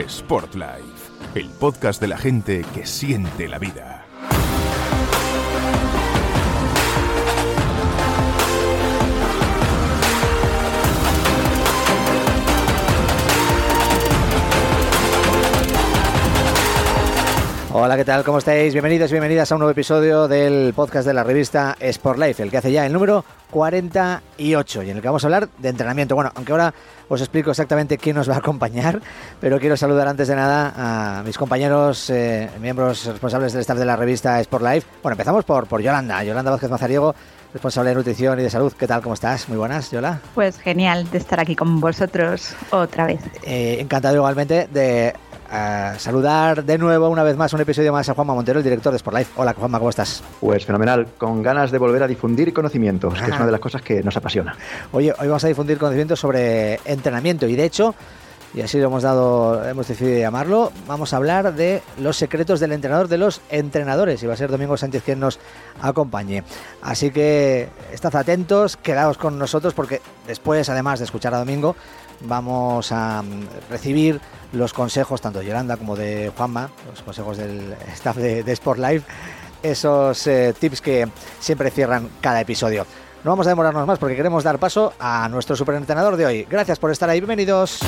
Sport Life, el podcast de la gente que siente la vida. Hola, ¿qué tal? ¿Cómo estáis? Bienvenidos y bienvenidas a un nuevo episodio del podcast de la revista Sport Life, el que hace ya el número 48 y en el que vamos a hablar de entrenamiento. Bueno, aunque ahora os explico exactamente quién nos va a acompañar, pero quiero saludar antes de nada a mis compañeros, eh, miembros responsables del staff de la revista Sport Life. Bueno, empezamos por, por Yolanda, Yolanda Vázquez Mazariego, responsable de nutrición y de salud. ¿Qué tal? ¿Cómo estás? Muy buenas, Yola. Pues genial de estar aquí con vosotros otra vez. Eh, encantado igualmente de a saludar de nuevo una vez más un episodio más a Juanma Montero, el director de Sport Life. Hola Juanma, ¿cómo estás? Pues fenomenal, con ganas de volver a difundir conocimientos, que es una de las cosas que nos apasiona. Oye, hoy vamos a difundir conocimientos sobre entrenamiento y de hecho, y así lo hemos dado, hemos decidido llamarlo, vamos a hablar de los secretos del entrenador de los entrenadores y va a ser Domingo Sánchez quien nos acompañe. Así que estad atentos, quedaos con nosotros porque después, además de escuchar a Domingo, vamos a recibir los consejos tanto de Yolanda como de Juanma, los consejos del staff de, de Sport Live, esos eh, tips que siempre cierran cada episodio. No vamos a demorarnos más porque queremos dar paso a nuestro superentrenador de hoy. Gracias por estar ahí, bienvenidos.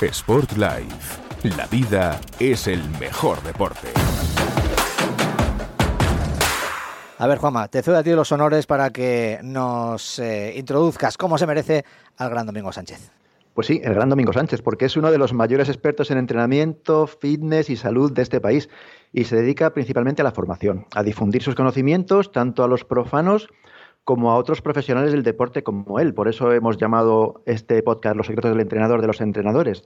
Sport Life. La vida es el mejor deporte. A ver, Juanma, te cedo a ti los honores para que nos eh, introduzcas cómo se merece al gran Domingo Sánchez. Pues sí, el gran Domingo Sánchez, porque es uno de los mayores expertos en entrenamiento, fitness y salud de este país y se dedica principalmente a la formación, a difundir sus conocimientos tanto a los profanos como a otros profesionales del deporte como él. Por eso hemos llamado este podcast Los secretos del entrenador de los entrenadores.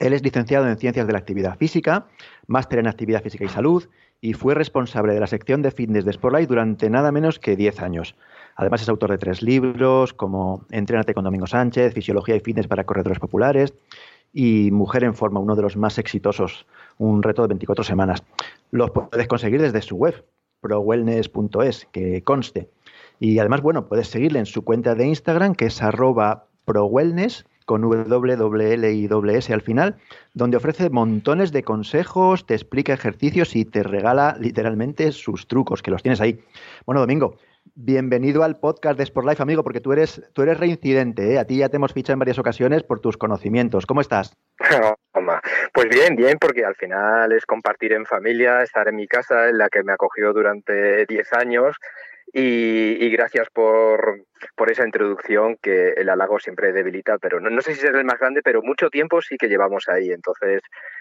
Él es licenciado en Ciencias de la Actividad Física, máster en Actividad Física y Salud y fue responsable de la sección de fitness de Sportlight durante nada menos que 10 años. Además es autor de tres libros como Entrénate con Domingo Sánchez, Fisiología y Fitness para Corredores Populares y Mujer en Forma, uno de los más exitosos, un reto de 24 semanas. Los puedes conseguir desde su web, prowellness.es, que conste. Y además, bueno, puedes seguirle en su cuenta de Instagram, que es arroba prowellness, con W, y S al final, donde ofrece montones de consejos, te explica ejercicios y te regala literalmente sus trucos, que los tienes ahí. Bueno, Domingo, bienvenido al podcast de Sport Life, amigo, porque tú eres, tú eres reincidente, ¿eh? A ti ya te hemos fichado en varias ocasiones por tus conocimientos. ¿Cómo estás? Pues bien, bien, porque al final es compartir en familia, estar en mi casa, en la que me acogió durante 10 años, y, gracias por, por, esa introducción que el halago siempre debilita, pero no, sé si es el más grande, pero mucho tiempo sí que llevamos ahí. Entonces,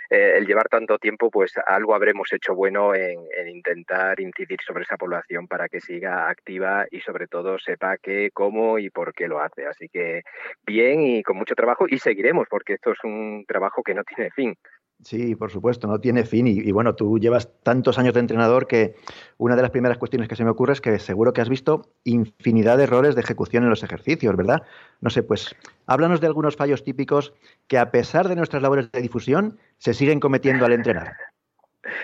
eh, el llevar tanto tiempo, pues algo habremos hecho bueno en, en, intentar incidir sobre esa población para que siga activa y sobre todo sepa qué, cómo y por qué lo hace. Así que bien y con mucho trabajo y seguiremos porque esto es un trabajo que no tiene fin. Sí, por supuesto, no tiene fin. Y, bueno, tú llevas tantos años de entrenador que una de las primeras cuestiones que se me ocurre es que seguro que has visto infinidad de errores de ejecución en los ejercicios, ¿verdad? No sé, pues háblanos de algunos fallos típicos que a pesar de nuestras labores de difusión se siguen cometiendo al entrenar.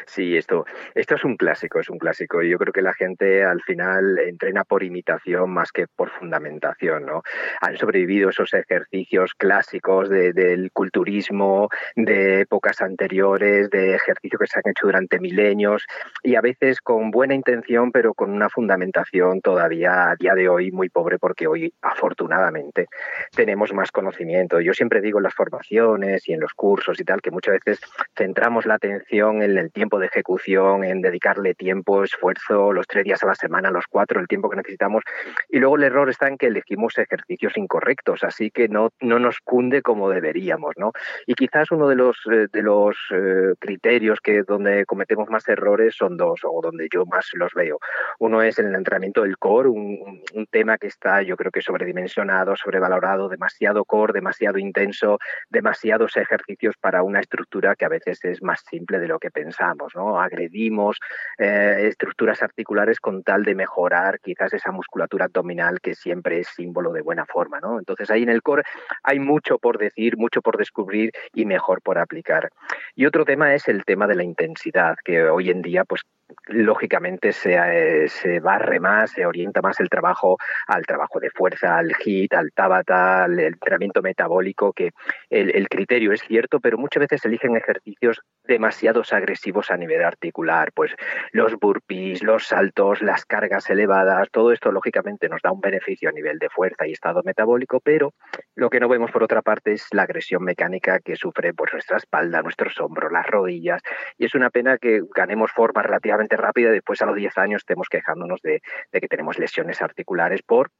Sí, esto, esto es un clásico, es un clásico. Yo creo que la gente al final entrena por imitación más que por fundamentación, ¿no? Han sobrevivido esos ejercicios clásicos del culturismo, de épocas anteriores, de ejercicios que se han hecho durante milenios y a veces con buena intención, pero con una fundamentación todavía a día de hoy muy pobre, porque hoy afortunadamente tenemos más conocimiento. Yo siempre digo en las formaciones y en los cursos y tal que muchas veces centramos la atención en el tiempo de ejecución, en dedicarle tiempo, esfuerzo, los tres días a la semana, los cuatro, el tiempo que necesitamos. Y luego el error está en que elegimos ejercicios incorrectos, así que no, no nos cunde como deberíamos. ¿no? Y quizás uno de los, eh, de los eh, criterios que donde cometemos más errores son dos, o donde yo más los veo. Uno es el entrenamiento del core, un, un tema que está yo creo que sobredimensionado, sobrevalorado, demasiado core, demasiado intenso, demasiados ejercicios para una estructura que a veces es más simple de lo que pensamos. ¿No? Agredimos eh, estructuras articulares con tal de mejorar quizás esa musculatura abdominal que siempre es símbolo de buena forma. ¿no? Entonces ahí en el core hay mucho por decir, mucho por descubrir y mejor por aplicar. Y otro tema es el tema de la intensidad, que hoy en día pues lógicamente se, eh, se, barre más, se orienta más el trabajo al trabajo de fuerza, al HIT, al Tabata, al entrenamiento metabólico, que el, el, criterio es cierto, pero muchas veces eligen ejercicios demasiado agresivos a nivel articular, pues los burpees, los saltos, las cargas elevadas, todo esto lógicamente nos da un beneficio a nivel de fuerza y estado metabólico, pero lo que no vemos por otra parte es la agresión mecánica que sufre pues, nuestra espalda, nuestros hombros, las rodillas, y es una pena que ganemos forma relativamente rápida y después a los 10 años estemos quejándonos de, de que tenemos lesiones articulares por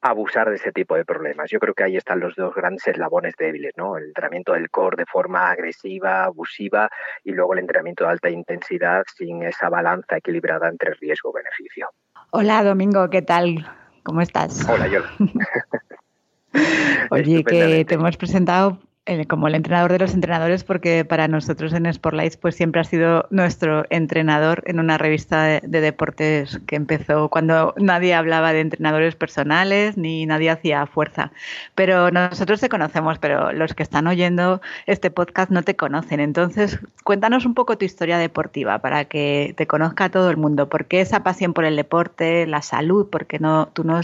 abusar de ese tipo de problemas. Yo creo que ahí están los dos grandes eslabones débiles, ¿no? El entrenamiento del core de forma agresiva, abusiva y luego el entrenamiento de alta intensidad sin esa balanza equilibrada entre riesgo-beneficio. Hola Domingo, ¿qué tal? ¿Cómo estás? Hola, Yola. Oye, que te hemos presentado como el entrenador de los entrenadores, porque para nosotros en Sportlights pues siempre ha sido nuestro entrenador en una revista de, deportes que empezó cuando nadie hablaba de entrenadores personales ni nadie hacía fuerza. Pero nosotros te conocemos, pero los que están oyendo este podcast no te conocen. Entonces, cuéntanos un poco tu historia deportiva para que te conozca todo el mundo. ¿Por qué esa pasión por el deporte, la salud? Porque no, tú no,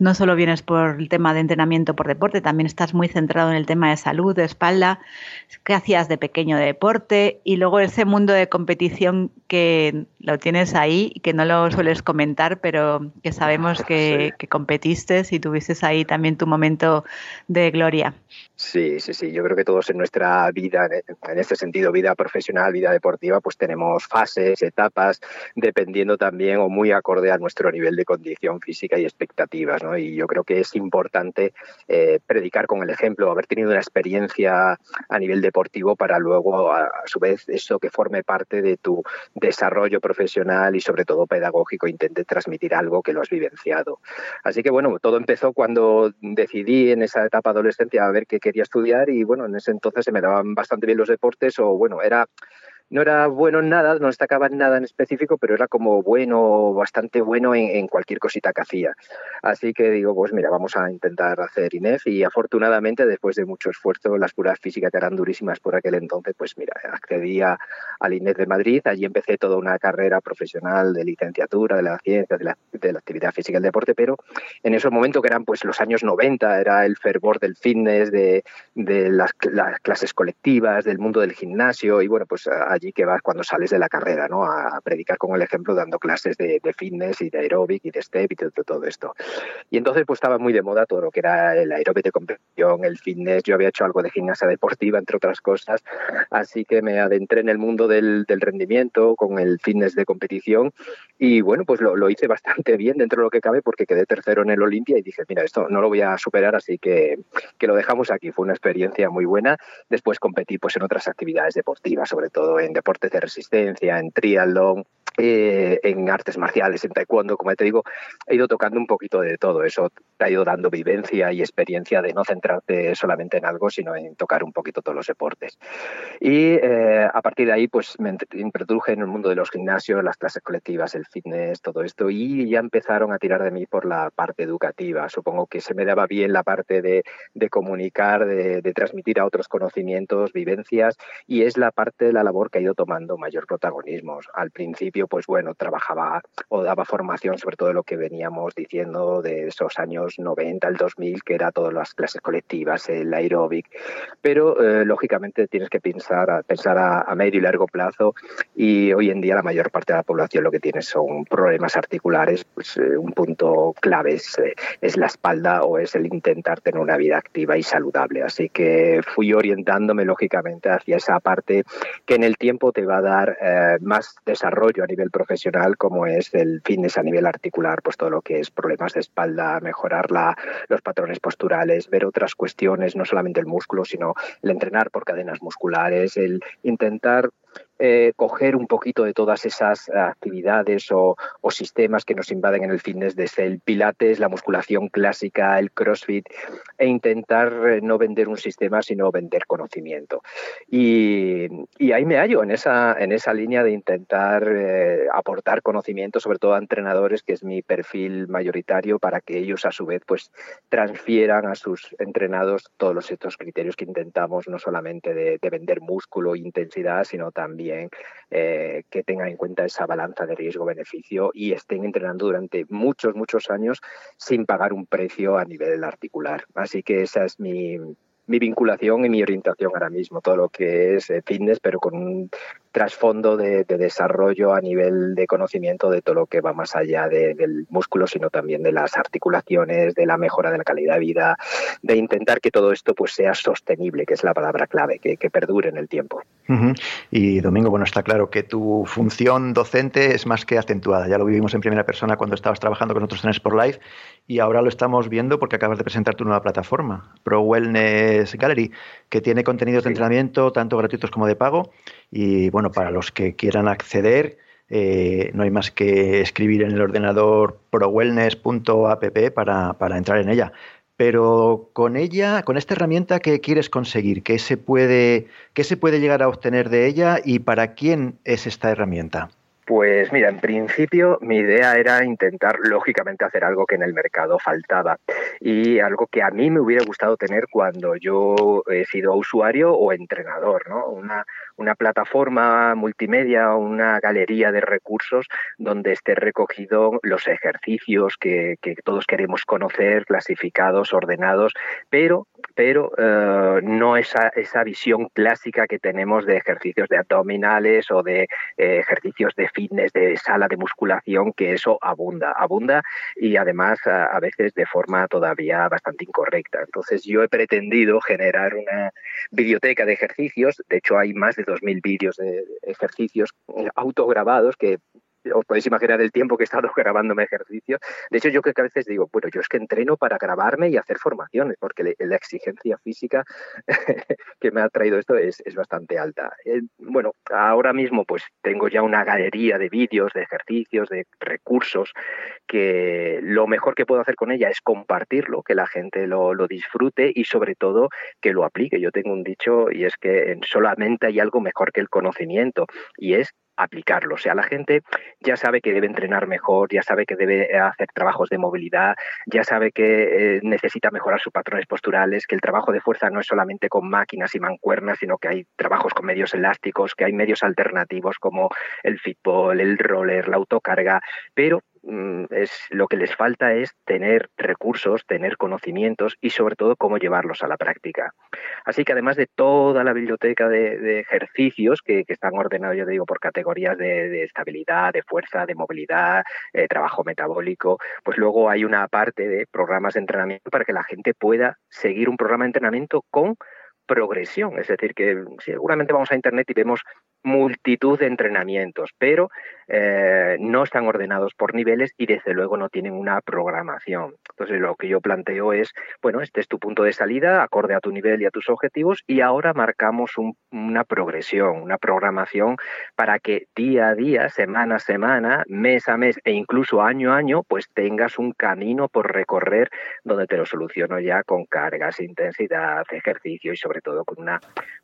no solo vienes por el tema de entrenamiento por deporte, también estás muy centrado en el tema de salud de espalda, qué hacías de pequeño de deporte y luego ese mundo de competición que lo tienes ahí y que no lo sueles comentar, pero que sabemos que, que competiste y tuviste ahí también tu momento de gloria. Sí, sí, sí. Yo creo que todos en nuestra vida, en este sentido, vida profesional, vida deportiva, pues tenemos fases, etapas, dependiendo también o muy acorde a nuestro nivel de condición física y expectativas. ¿no? Y yo creo que es importante eh, predicar con el ejemplo, haber tenido una experiencia a nivel deportivo para luego, a, su vez, eso que forme parte de tu desarrollo profesional y sobre todo pedagógico, intente transmitir algo que lo has vivenciado. Así que bueno, todo empezó cuando decidí en esa etapa adolescencia a ver qué quería estudiar y bueno, en ese entonces se me daban bastante bien los deportes o bueno, era no era bueno en nada, no destacaba en nada en específico, pero era como bueno, bastante bueno en, en, cualquier cosita que hacía. Así que digo, pues mira, vamos a intentar hacer INEF y afortunadamente después de mucho esfuerzo, las pruebas físicas que eran durísimas por aquel entonces, pues mira, accedí al INEF de Madrid, allí empecé toda una carrera profesional de licenciatura, de la ciencia, de la, de la actividad física y el deporte, pero en esos momentos que eran pues los años 90, era el fervor del fitness, de, de las, las clases colectivas, del mundo del gimnasio y bueno, pues allí que vas cuando sales de la carrera, ¿no? A, predicar con el ejemplo dando clases de, de fitness y de aeróbic y de step y de, todo esto. Y entonces pues estaba muy de moda todo lo que era el aeróbic de competición, el fitness, yo había hecho algo de gimnasia deportiva, entre otras cosas, así que me adentré en el mundo del, del rendimiento con el fitness de competición y bueno, pues lo, lo, hice bastante bien dentro de lo que cabe porque quedé tercero en el Olimpia y dije, mira, esto no lo voy a superar, así que, que lo dejamos aquí. Fue una experiencia muy buena. Después competí pues en otras actividades deportivas, sobre todo en deportes de resistencia, en triatlón, eh, en artes marciales, en taekwondo, como te digo, he ido tocando un poquito de todo. Eso te ha ido dando vivencia y experiencia de no centrarte solamente en algo, sino en tocar un poquito todos los deportes. Y eh, a partir de ahí, pues me introduje en el mundo de los gimnasios, las clases colectivas, el fitness, todo esto, y ya empezaron a tirar de mí por la parte educativa. Supongo que se me daba bien la parte de, de comunicar, de, de transmitir a otros conocimientos, vivencias, y es la parte de la labor que ha ido tomando mayor protagonismo. Al principio, pues bueno, trabajaba o daba formación sobre todo lo que veníamos diciendo de esos años 90 al 2000, que era todas las clases colectivas, el aeróbic, pero eh, lógicamente tienes que pensar, pensar a, medio y largo plazo y hoy en día la mayor parte de la población lo que tiene son problemas articulares, pues eh, un punto clave es, eh, es la espalda o es el intentar tener una vida activa y saludable. Así que fui orientándome lógicamente hacia esa parte que en el tiempo te va a dar más desarrollo a nivel profesional, como es el fitness a nivel articular, pues todo lo que es problemas de espalda, mejorar la, los patrones posturales, ver otras cuestiones, no solamente el músculo, sino el entrenar por cadenas musculares, el intentar eh, coger un poquito de todas esas actividades o, sistemas que nos invaden en el fitness, desde el pilates, la musculación clásica, el crossfit, e intentar eh, no vender un sistema, sino vender conocimiento. Y, ahí me hallo en esa, en esa línea de intentar eh, aportar conocimiento, sobre todo a entrenadores, que es mi perfil mayoritario, para que ellos a su vez pues transfieran a sus entrenados todos estos criterios que intentamos, no solamente de, de vender músculo e intensidad, sino también eh, que tengan en cuenta esa balanza de riesgo-beneficio y estén entrenando durante muchos, muchos años sin pagar un precio a nivel articular. Así que esa es mi, mi vinculación y mi orientación ahora mismo, todo lo que es eh, fitness, pero con un trasfondo de, desarrollo a nivel de conocimiento de todo lo que va más allá del músculo, sino también de las articulaciones, de la mejora de la calidad de vida, de intentar que todo esto pues sea sostenible, que es la palabra clave, que, perdure en el tiempo. Y Domingo, bueno, está claro que tu función docente es más que acentuada. Ya lo vivimos en primera persona cuando estabas trabajando con nosotros en Sport Life y ahora lo estamos viendo porque acabas de presentar tu nueva plataforma, Pro Wellness Gallery, que tiene contenidos de entrenamiento tanto gratuitos como de pago. Y bueno, para los que quieran acceder, eh, no hay más que escribir en el ordenador prowellness.app para, para entrar en ella. Pero con ella, con esta herramienta, ¿qué quieres conseguir? ¿Qué se puede, qué se puede llegar a obtener de ella y para quién es esta herramienta? Pues mira, en principio mi idea era intentar, lógicamente, hacer algo que en el mercado faltaba y algo que a mí me hubiera gustado tener cuando yo he sido usuario o entrenador, ¿no? Una, plataforma multimedia, una galería de recursos donde esté recogido los ejercicios que todos queremos conocer, clasificados, ordenados, pero pero eh, no esa, esa visión clásica que tenemos de ejercicios de abdominales o de eh, ejercicios de fitness, de sala de musculación, que eso abunda, abunda y además a, veces de forma todavía bastante incorrecta. Entonces yo he pretendido generar una biblioteca de ejercicios, de hecho hay más de 2.000 vídeos de ejercicios autograbados que os podéis imaginar el tiempo que he estado grabándome ejercicio. De hecho, yo creo que a veces digo, bueno, yo es que entreno para grabarme y hacer formaciones, porque la exigencia física que me ha traído esto es, bastante alta. Eh, bueno, ahora mismo pues tengo ya una galería de vídeos, de ejercicios, de recursos, que lo mejor que puedo hacer con ella es compartirlo, que la gente lo, lo disfrute y sobre todo que lo aplique. Yo tengo un dicho y es que solamente hay algo mejor que el conocimiento y es aplicarlo. O sea, la gente ya sabe que debe entrenar mejor, ya sabe que debe hacer trabajos de movilidad, ya sabe que eh, necesita mejorar sus patrones posturales, que el trabajo de fuerza no es solamente con máquinas y mancuernas, sino que hay trabajos con medios elásticos, que hay medios alternativos como el fitball, el roller, la autocarga, pero es lo que les falta es tener recursos, tener conocimientos y sobre todo cómo llevarlos a la práctica. Así que además de toda la biblioteca de, ejercicios que, están ordenados, yo digo, por categorías de, estabilidad, de fuerza, de movilidad, eh, trabajo metabólico, pues luego hay una parte de programas de entrenamiento para que la gente pueda seguir un programa de entrenamiento con progresión. Es decir, que seguramente vamos a Internet y vemos multitud de entrenamientos, pero eh, no están ordenados por niveles y desde luego no tienen una programación. Entonces lo que yo planteo es, bueno, este es tu punto de salida, acorde a tu nivel y a tus objetivos, y ahora marcamos una progresión, una programación para que día a día, semana a semana, mes a mes e incluso año a año, pues tengas un camino por recorrer donde te lo soluciono ya con cargas, intensidad, ejercicio y sobre todo con una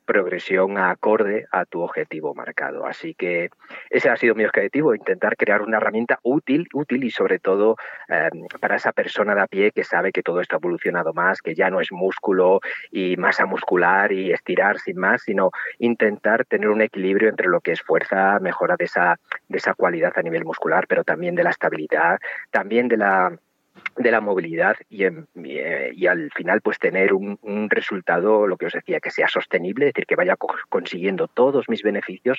progresión acorde a tu objetivo marcado. Así que ese ha sido mi objetivo, intentar crear una herramienta útil, útil y sobre todo em, para esa persona de a pie que sabe que todo esto ha evolucionado más, que ya no es músculo y masa muscular y estirar sin más, sino intentar tener un equilibrio entre lo que es fuerza, mejora de esa, de esa cualidad a nivel muscular, pero también de la estabilidad, también de la de la movilidad y, eh, y, al final pues tener un, resultado, lo que os decía, que sea sostenible, es decir, que vaya consiguiendo todos mis beneficios,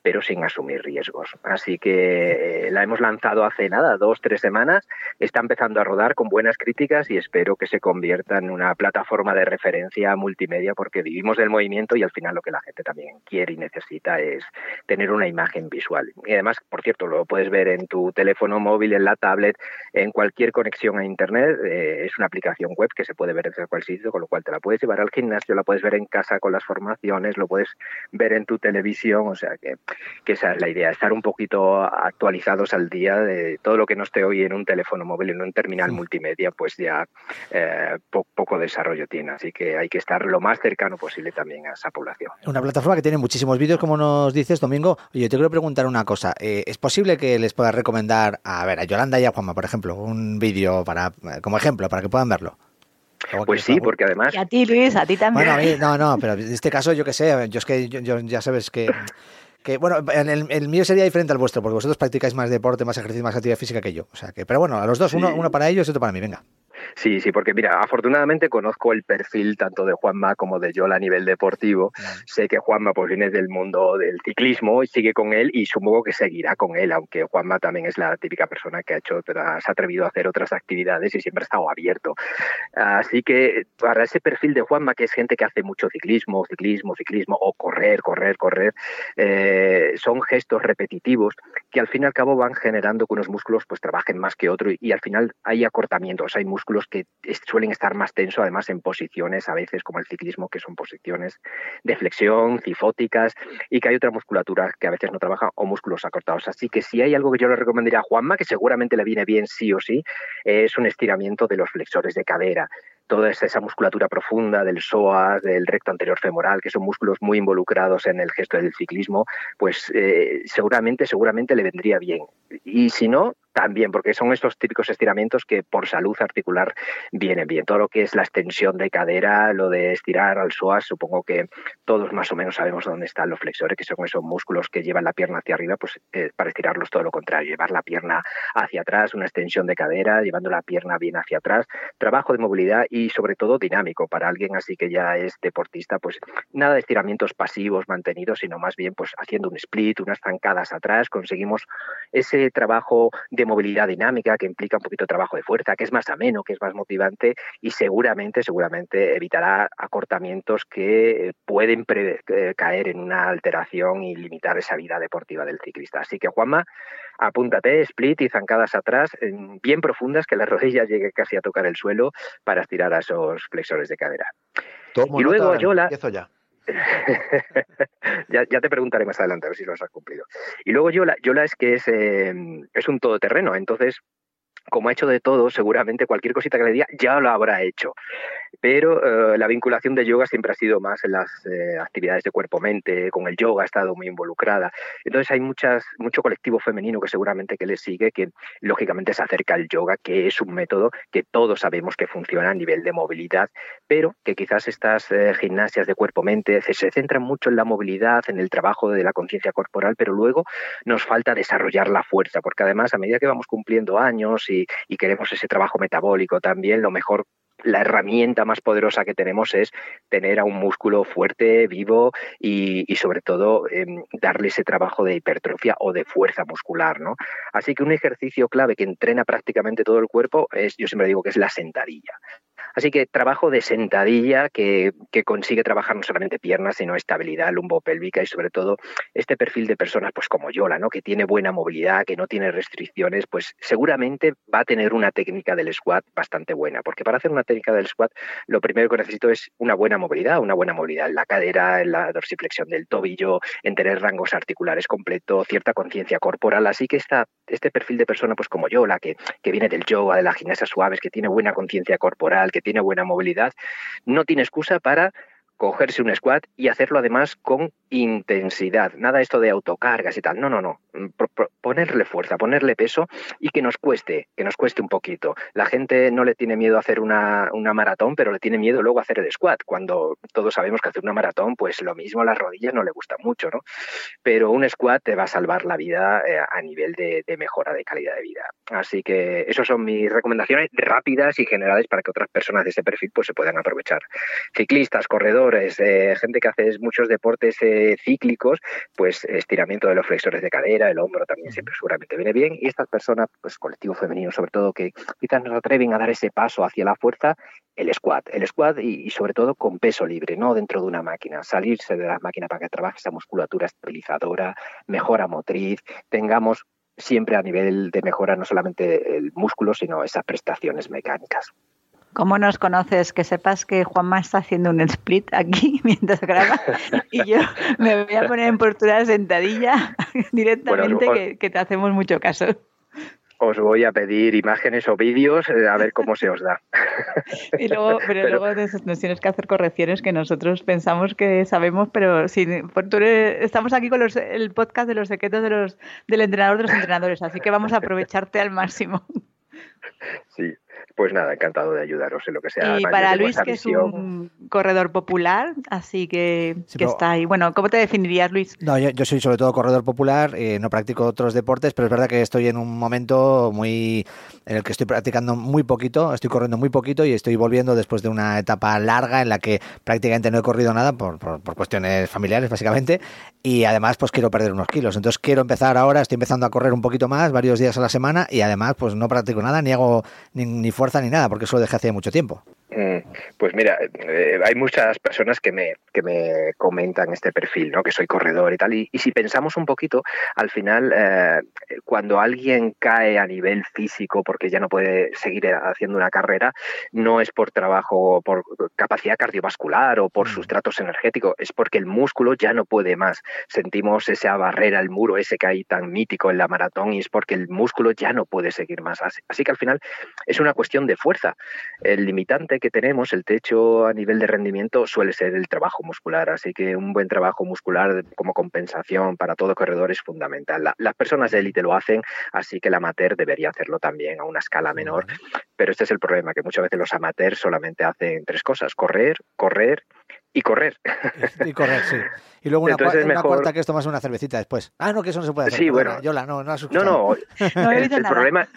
pero sin asumir riesgos. Así que eh, la hemos lanzado hace nada, dos, tres semanas, está empezando a rodar con buenas críticas y espero que se convierta en una plataforma de referencia multimedia porque vivimos del movimiento y al final lo que la gente también quiere y necesita es tener una imagen visual. Y además, por cierto, lo puedes ver en tu teléfono móvil, en la tablet, en cualquier conexión a Internet. Eh, es una aplicación web que se puede ver desde cualquier sitio, con lo cual te la puedes llevar al gimnasio, la puedes ver en casa con las formaciones, lo puedes ver en tu televisión. O sea que, que esa es la idea, estar un poquito actualizados al día de todo lo que no esté hoy en un teléfono móvil, en un terminal multimedia, pues ya eh, poco desarrollo tiene. Así que hay que estar lo más cercano posible también a esa población. Una plataforma que tiene muchísimos vídeos, como nos dices, Domingo. Oye, te quiero preguntar una cosa. Eh, ¿Es posible que les puedas recomendar, a ver, a Yolanda y a Juanma, por ejemplo, un vídeo para, como ejemplo, para que puedan verlo? Pues sí, porque además... Y a ti, Luis, a ti también. Bueno, a mí, no, no, pero en este caso yo que sé, yo es que yo, ya sabes que... Que, bueno, el, el, mío sería diferente al vuestro, porque vosotros practicáis más deporte, más ejercicio, más actividad física que yo. O sea que, pero bueno, a los dos, uno, uno para ellos y otro para mí, venga. Sí, sí, porque mira, afortunadamente conozco el perfil tanto de Juanma como de Yola a nivel deportivo. Sé que Juanma pues viene del mundo del ciclismo y sigue con él y supongo que seguirá con él, aunque Juanma también es la típica persona que ha hecho, se ha atrevido a hacer otras actividades y siempre ha estado abierto. Así que para ese perfil de Juanma, que es gente que hace mucho ciclismo, ciclismo, ciclismo, o correr, correr, correr, eh, son gestos repetitivos que al fin y al cabo van generando que unos músculos pues trabajen más que otros y, y al final hay acortamientos, hay músculos que suelen estar más tensos, además en posiciones a veces como el ciclismo, que son posiciones de flexión, cifóticas, y que hay otra musculatura que a veces no trabaja o músculos acortados. Así que si hay algo que yo le recomendaría a Juanma, que seguramente le viene bien sí o sí, es un estiramiento de los flexores de cadera toda esa musculatura profunda del psoas, del recto anterior femoral, que son músculos muy involucrados en el gesto del ciclismo, pues eh, seguramente, seguramente le vendría bien. Y si no, también, porque son estos típicos estiramientos que por salud articular vienen bien. Todo lo que es la extensión de cadera, lo de estirar al psoas, supongo que todos más o menos sabemos dónde están los flexores, que son esos músculos que llevan la pierna hacia arriba, pues eh, para estirarlos todo lo contrario, llevar la pierna hacia atrás, una extensión de cadera, llevando la pierna bien hacia atrás, trabajo de movilidad y sobre todo dinámico para alguien así que ya es deportista, pues nada de estiramientos pasivos mantenidos, sino más bien pues haciendo un split, unas zancadas atrás, conseguimos ese trabajo de movilidad dinámica que implica un poquito de trabajo de fuerza, que es más ameno, que es más motivante y seguramente, seguramente evitará acortamientos que pueden eh, caer en una alteración y limitar esa vida deportiva del ciclista. Así que Juanma, apúntate, split y zancadas atrás, bien profundas, que la rodilla llegue casi a tocar el suelo para estirar a esos flexores de cadera. y luego yo la... ya. ya, te preguntaré más adelante a ver si lo has cumplido. Y luego Yola, Yola es que es, eh, es un todoterreno, entonces como ha hecho de todo, seguramente cualquier cosita que le diga ya lo habrá hecho. Pero eh, la vinculación de yoga siempre ha sido más en las eh, actividades de cuerpo-mente, con el yoga ha estado muy involucrada. Entonces hay muchas, mucho colectivo femenino que seguramente que le sigue, que lógicamente se acerca al yoga, que es un método que todos sabemos que funciona a nivel de movilidad, pero que quizás estas eh, gimnasias de cuerpo-mente se centran mucho en la movilidad, en el trabajo de la conciencia corporal, pero luego nos falta desarrollar la fuerza, porque además a medida que vamos cumpliendo años y, queremos ese trabajo metabólico también, lo mejor la herramienta más poderosa que tenemos es tener a un músculo fuerte, vivo y, sobre todo em, darle ese trabajo de hipertrofia o de fuerza muscular, ¿no? Así que un ejercicio clave que entrena prácticamente todo el cuerpo es, yo siempre digo que es la sentadilla. Así que trabajo de sentadilla que, consigue trabajar no solamente piernas, sino estabilidad lumbopélvica y sobre todo este perfil de personas pues como Yola, ¿no? que tiene buena movilidad, que no tiene restricciones, pues seguramente va a tener una técnica del squat bastante buena, porque para hacer una técnica del squat lo primero que necesito es una buena movilidad, una buena movilidad en la cadera, en la dorsiflexión del tobillo, en tener rangos articulares completos, cierta conciencia corporal, así que esta, este perfil de persona pues como Yola, que, que viene del yoga, de la gimnasia suaves, que tiene buena conciencia corporal, que tiene buena movilidad, no tiene excusa para cogerse un squat y hacerlo además con intensidad. Nada esto de autocargas y tal. No, no, no. Mm, ponerle fuerza, ponerle peso y que nos cueste, que nos cueste un poquito. La gente no le tiene miedo a hacer una, una maratón, pero le tiene miedo luego hacer el squat. Cuando todos sabemos que hacer una maratón, pues lo mismo, las rodillas no le gustan mucho, ¿no? Pero un squat te va a salvar la vida eh, a nivel de, mejora de calidad de vida. Así que esas son mis recomendaciones rápidas y generales para que otras personas de ese perfil pues se puedan aprovechar. Ciclistas, corredores, eh, gente que hace muchos deportes eh, cíclicos, pues estiramiento de los flexores de cadera, el hombro también siempre seguramente viene bien. Y estas personas, pues colectivo femenino sobre todo, que quizás no atreven a dar ese paso hacia la fuerza, el squat, el squat y, sobre todo con peso libre, no dentro de una máquina, salirse de la máquina para que trabaje esa musculatura estabilizadora, mejora motriz, tengamos siempre a nivel de mejora no solamente el músculo, sino esas prestaciones mecánicas. ¿Cómo nos conoces? Que sepas que Juanma está haciendo un split aquí mientras graba y yo me voy a poner en postura sentadilla directamente que, te hacemos mucho caso. Os voy a pedir imágenes o vídeos eh, a ver cómo se os da. Y luego, pero, luego nos tienes que hacer correcciones que nosotros pensamos que sabemos, pero si, estamos aquí con el podcast de los secretos de los, del entrenador de los entrenadores, así que vamos a aprovecharte al máximo. Sí, pues nada, encantado de ayudaros en lo que sea. Y para Luis, que es un corredor popular, así que, está ahí. Bueno, ¿cómo te definirías, Luis? No, yo, soy sobre todo corredor popular, eh, no practico otros deportes, pero es verdad que estoy en un momento muy en el que estoy practicando muy poquito, estoy corriendo muy poquito y estoy volviendo después de una etapa larga en la que prácticamente no he corrido nada por, por, por cuestiones familiares, básicamente, y además pues quiero perder unos kilos. Entonces quiero empezar ahora, estoy empezando a correr un poquito más, varios días a la semana, y además pues no practico nada, ni hago ni, ni fuerza ni nada, porque eso lo dejé hace mucho tiempo. Mm, pues mira, eh, hay muchas personas que me, que me comentan este perfil, ¿no? que soy corredor y tal, y, si pensamos un poquito, al final, eh, cuando alguien cae a nivel físico porque ya no puede seguir haciendo una carrera, no es por trabajo, por capacidad cardiovascular o por mm. sustratos energéticos, es porque el músculo ya no puede más. Sentimos esa barrera, el muro ese que hay tan mítico en la maratón, y es porque el músculo ya no puede seguir más. Así, así que al final es una cuestión de fuerza. El limitante que tenemos, el techo a nivel de rendimiento, suele ser el trabajo muscular. Así que un buen trabajo muscular como compensación para todo corredor es fundamental. las personas de élite lo hacen, así que el amateur debería hacerlo también a una escala menor. Pero este es el problema, que muchas veces los amateurs solamente hacen tres cosas, correr, correr y correr. Y correr, sí. Y luego una, cuarta que es tomarse una cervecita después. Ah, no, que eso no se puede hacer. Sí, bueno. Yola, no, no No, no. el, problema,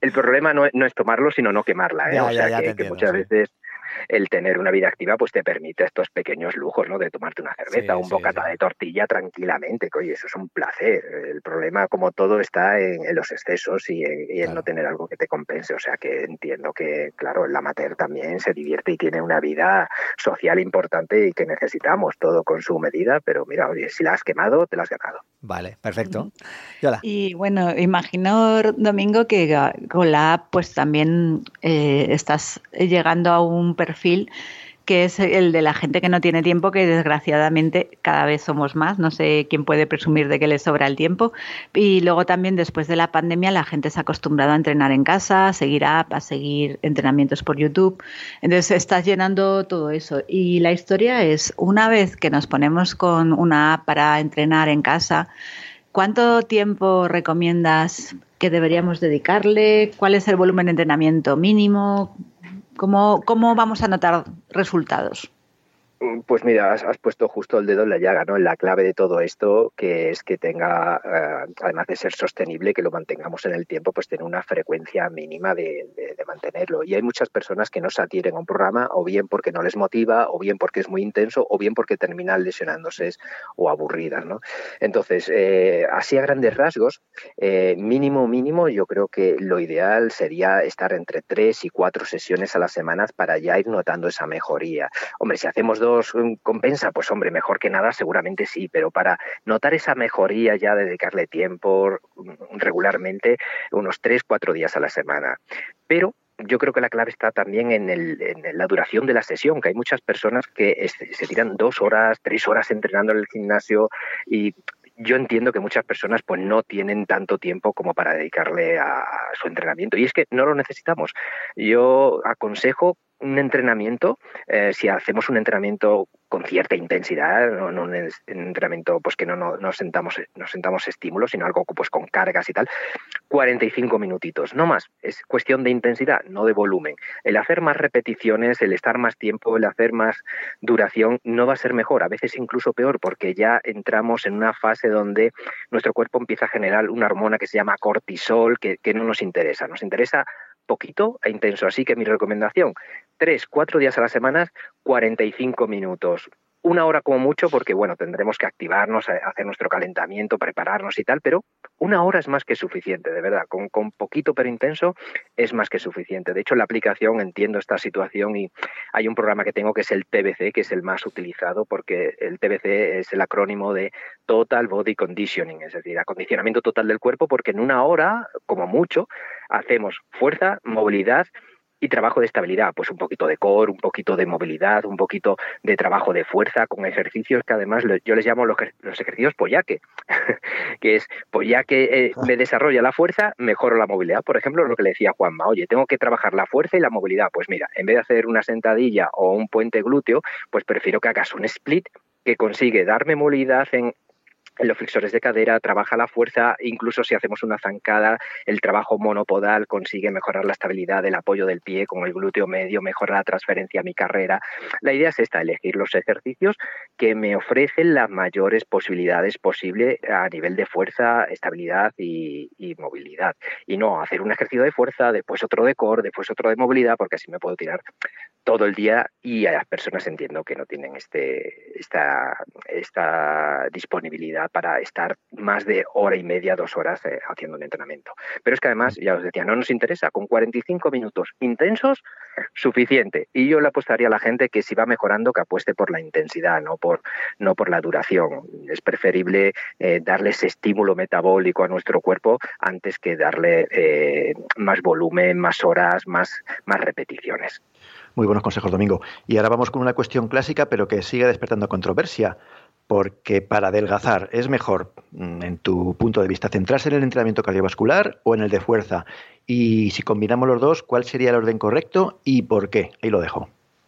el problema no, no, es tomarlo, sino no quemarla. ¿eh? o sea, que, muchas veces el tener una vida activa pues te permite estos pequeños lujos, ¿no? De tomarte una cerveza, un bocata de tortilla tranquilamente, que oye, eso es un placer. El problema, como todo, está en, los excesos y en, no tener algo que te compense. O sea que entiendo que, claro, el amateur también se divierte y tiene una vida social importante y que necesitamos todo con su medida, pero mira, oye, si la has quemado, te la has ganado. Vale, perfecto. Y bueno, imagino, Domingo, que con la app pues también eh, estás llegando a un perfil que es el de la gente que no tiene tiempo, que desgraciadamente cada vez somos más. No sé quién puede presumir de que le sobra el tiempo. Y luego también después de la pandemia la gente se ha acostumbrado a entrenar en casa, a seguir app, a seguir entrenamientos por YouTube. Entonces estás llenando todo eso. Y la historia es, una vez que nos ponemos con una app para entrenar en casa, ¿cuánto tiempo recomiendas que deberíamos dedicarle? ¿Cuál es el volumen de entrenamiento mínimo? ¿Cómo, cómo vamos a notar resultados? Pues mira, has, puesto justo el dedo en la llaga, ¿no? En la clave de todo esto, que es que tenga, eh, además de ser sostenible, que lo mantengamos en el tiempo, pues tener una frecuencia mínima de, mantenerlo. Y hay muchas personas que no se adhieren a un programa, o bien porque no les motiva, o bien porque es muy intenso, o bien porque terminan lesionándose o aburridas, ¿no? Entonces, eh, así a grandes rasgos, eh, mínimo, mínimo, yo creo que lo ideal sería estar entre tres y cuatro sesiones a las semanas para ya ir notando esa mejoría. Hombre, si hacemos dos compensa? Pues hombre, mejor que nada seguramente sí, pero para notar esa mejoría ya dedicarle tiempo mm, regularmente, unos tres, cuatro días a la semana. Pero yo creo que la clave está también en, la duración de la sesión, que hay muchas personas que se tiran dos horas, tres horas entrenando en el gimnasio y yo entiendo que muchas personas pues no tienen tanto tiempo como para dedicarle a su entrenamiento y es que no lo necesitamos. Yo aconsejo un entrenamiento, eh, si hacemos un entrenamiento con cierta intensidad, no, un entrenamiento pues que no, no, sentamos, nos sentamos estímulos, sino algo pues con cargas y tal, 45 minutitos, no más. Es cuestión de intensidad, no de volumen. El hacer más repeticiones, el estar más tiempo, el hacer más duración, no va a ser mejor, a veces incluso peor, porque ya entramos en una fase donde nuestro cuerpo empieza a generar una hormona que se llama cortisol, que, que no nos interesa. Nos interesa poquito e intenso. Así que mi recomendación, tres, cuatro días a la semana, 45 minutos una hora como mucho, porque bueno, tendremos que activarnos, eh, hacer nuestro calentamiento, prepararnos y tal, pero una hora es más que suficiente, de verdad. Con, con poquito pero intenso es más que suficiente. De hecho, la aplicación entiendo esta situación y hay un programa que tengo que es el TBC, que es el más utilizado, porque el TBC es el acrónimo de Total Body Conditioning, es decir, acondicionamiento total del cuerpo, porque en una hora, como mucho, hacemos fuerza, movilidad, y trabajo de estabilidad, pues un poquito de core, un poquito de movilidad, un poquito de trabajo de fuerza con ejercicios que además yo les llamo los, ejercicios pollaque, que es pollaque eh, ah. me desarrolla la fuerza, mejoro la movilidad. Por ejemplo, lo que le decía Juanma, oye, tengo que trabajar la fuerza y la movilidad. Pues mira, en vez de hacer una sentadilla o un puente glúteo, pues prefiero que hagas un split que consigue darme movilidad en los flexores de cadera, trabaja la fuerza, incluso si hacemos una zancada, el trabajo monopodal consigue mejorar la estabilidad del apoyo del pie con el glúteo medio, mejora la transferencia a mi carrera. La idea es esta, elegir los ejercicios que me ofrecen las mayores posibilidades posibles a nivel de fuerza, estabilidad y, y, movilidad. Y no hacer un ejercicio de fuerza, después otro de core, después otro de movilidad, porque así me puedo tirar todo el día y a las personas entiendo que no tienen este, esta, esta disponibilidad para estar más de hora y media, dos horas eh, haciendo un entrenamiento. Pero es que además, ya os decía, no nos interesa, con 45 minutos intensos, suficiente. Y yo le apostaría a la gente que si va mejorando, que apueste por la intensidad, no por, no por la duración. Es preferible eh, darle ese estímulo metabólico a nuestro cuerpo antes que darle eh, más volumen, más horas, más, más repeticiones. Muy buenos consejos, Domingo. Y ahora vamos con una cuestión clásica, pero que sigue despertando controversia porque para adelgazar es mejor, mm, en tu punto de vista, centrarse en el entrenamiento cardiovascular o en el de fuerza. Y si combinamos los dos, ¿cuál sería el orden correcto y por qué? Ahí lo dejo.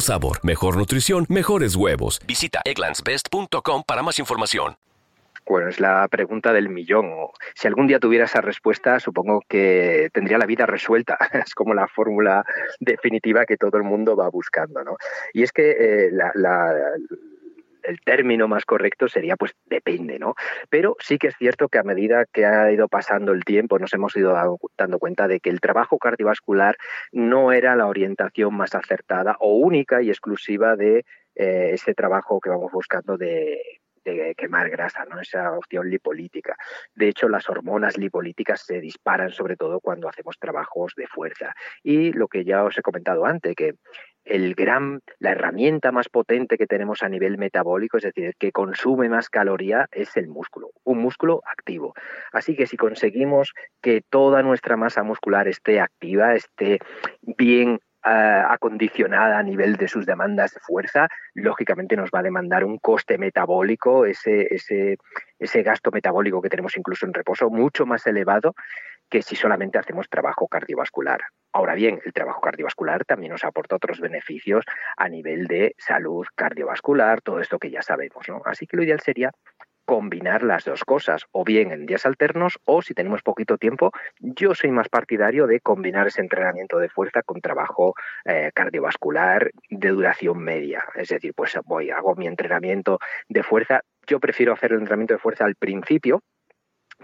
sabor, mejor nutrición, mejores huevos. Visita egglandsbest.com para más información. Bueno, es la pregunta del millón. Si algún día tuviera esa respuesta, supongo que tendría la vida resuelta. Es como la fórmula definitiva que todo el mundo va buscando, ¿no? Y es que eh, la el término más correcto sería pues depende, ¿no? Pero sí que es cierto que a medida que ha ido pasando el tiempo nos hemos ido dando cuenta de que el trabajo cardiovascular no era la orientación más acertada o única y exclusiva de eh, ese trabajo que vamos buscando de, quemar grasa, ¿no? esa opción lipolítica. De hecho, las hormonas lipolíticas se disparan sobre todo cuando hacemos trabajos de fuerza. Y lo que ya os he comentado antes, que el gran, la herramienta más potente que tenemos a nivel metabólico, es decir, el que consume más caloría, es el músculo, un músculo activo. Así que si conseguimos que toda nuestra masa muscular esté activa, esté bien eh, acondicionada a nivel de sus demandas de fuerza, lógicamente nos va a demandar un coste metabólico, ese, ese, ese gasto metabólico que tenemos incluso en reposo, mucho más elevado que si solamente hacemos trabajo cardiovascular. Ahora bien, el trabajo cardiovascular también nos aporta otros beneficios a nivel de salud cardiovascular, todo esto que ya sabemos. ¿no? Así que lo ideal sería combinar las dos cosas, o bien en días alternos o si tenemos poquito tiempo, yo soy más partidario de combinar ese entrenamiento de fuerza con trabajo eh, cardiovascular de duración media. Es decir, pues voy, hago mi entrenamiento de fuerza. Yo prefiero hacer el entrenamiento de fuerza al principio,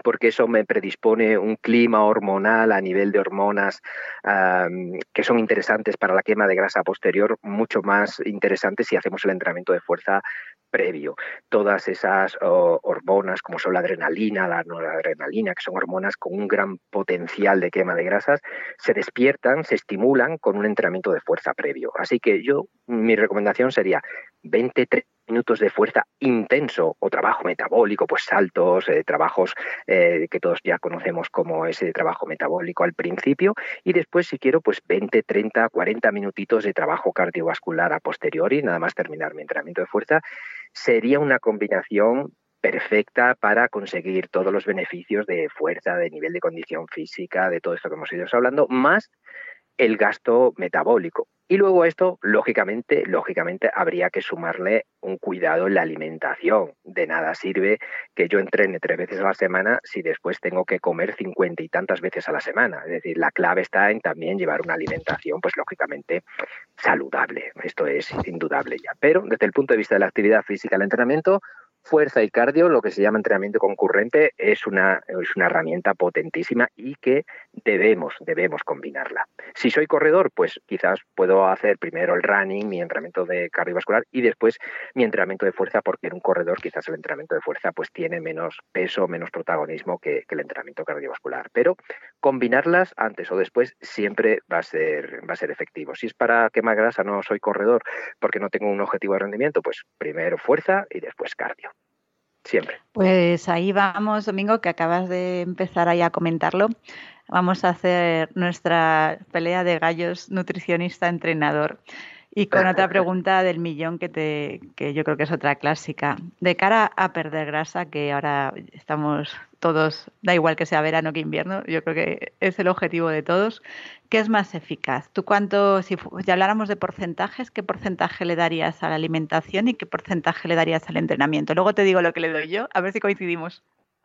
porque eso me predispone un clima hormonal a nivel de hormonas que son interesantes para la quema de grasa posterior, mucho más interesantes si hacemos el entrenamiento de fuerza previo. Todas esas hormonas, como son la adrenalina, la noradrenalina, que son hormonas con un gran potencial de quema de grasas, se despiertan, se estimulan con un entrenamiento de fuerza previo. Así que yo, mi recomendación sería 20, 30 minutos de fuerza intenso o trabajo metabólico, pues saltos, eh, trabajos eh, que todos ya conocemos como ese trabajo metabólico al principio. Y después si quiero pues 20, 30, 40 minutitos de trabajo cardiovascular a posteriori, nada más terminar mi entrenamiento de fuerza, sería una combinación perfecta para conseguir todos los beneficios de fuerza, de nivel de condición física, de todo esto que hemos ido hablando, más el gasto metabólico. Y luego esto, lógicamente, lógicamente habría que sumarle un cuidado en la alimentación. De nada sirve que yo entrene tres veces a la semana si después tengo que comer cincuenta y tantas veces a la semana. Es decir, la clave está en también llevar una alimentación, pues lógicamente saludable. Esto es indudable ya. Pero desde el punto de vista de la actividad física, el entrenamiento, fuerza y cardio, lo que se llama entrenamiento concurrente, es una, es una herramienta potentísima y que debemos, debemos combinarla. Si soy corredor, pues quizás puedo hacer primero el running, mi entrenamiento de cardiovascular y después mi entrenamiento de fuerza, porque en un corredor quizás el entrenamiento de fuerza pues tiene menos peso, menos protagonismo que, el entrenamiento cardiovascular. Pero combinarlas antes o después siempre va a ser, va a ser efectivo. Si es para quemar grasa, no soy corredor porque no tengo un objetivo de rendimiento, pues primero fuerza y después cardio siempre. Pues ahí vamos, Domingo, que acabas de empezar ahí a comentarlo. Vamos a hacer nuestra pelea de gallos nutricionista-entrenador. Y con otra pregunta del millón que, te, que yo creo que es otra clásica. De cara a perder grasa, que ahora estamos todos, da igual que sea verano que invierno, yo creo que es el objetivo de todos, ¿qué es más eficaz? ¿Tú cuánto, si ya habláramos de porcentajes, qué porcentaje le darías a la alimentación y qué porcentaje le darías al entrenamiento? Luego te digo lo que le doy yo, a ver si coincidimos.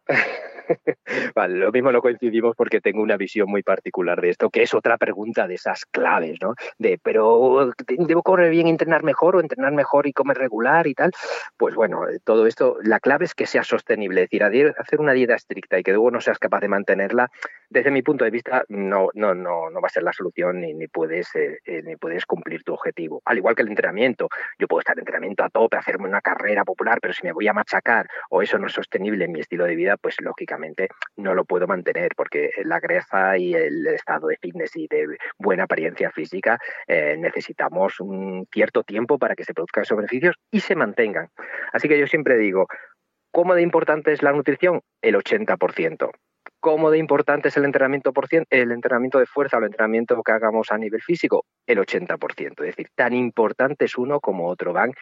lo mismo no coincidimos porque tengo una visión muy particular de esto, que es otra pregunta de esas claves, ¿no? De, pero ¿debo correr bien, entrenar mejor o entrenar mejor y comer regular y tal? Pues bueno, todo esto, la clave es que sea sostenible, es decir, hacer una dieta estricta y que luego no seas capaz de mantenerla, desde mi punto de vista, no, no, no, no va a ser la solución ni puedes, eh, eh, ni puedes cumplir tu objetivo. Al igual que el entrenamiento, yo puedo estar en entrenamiento a tope, hacerme una carrera popular, pero si me voy a machacar o eso no es sostenible en mi estilo de vida, pues lógicamente no lo puedo mantener porque la grasa y el estado de fitness y de buena apariencia física eh, necesitamos un cierto tiempo para que se produzcan esos beneficios y se mantengan. Así que yo siempre digo, ¿cómo de importante es la nutrición? El 80%. ¿Cómo de importante es el entrenamiento, por el entrenamiento de fuerza o el entrenamiento que hagamos a nivel físico? El 80%. Es decir, tan importante es uno como otro. Van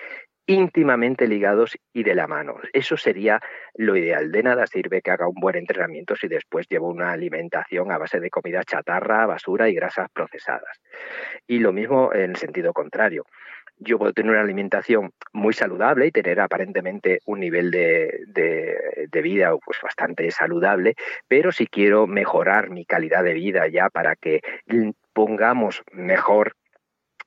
íntimamente ligados y de la mano. Eso sería lo ideal. De nada sirve que haga un buen entrenamiento si después llevo una alimentación a base de comida chatarra, basura y grasas procesadas. Y lo mismo en el sentido contrario. Yo puedo tener una alimentación muy saludable y tener aparentemente un nivel de, de vida pues, bastante saludable, pero si quiero mejorar mi calidad de vida ya para que pongamos mejor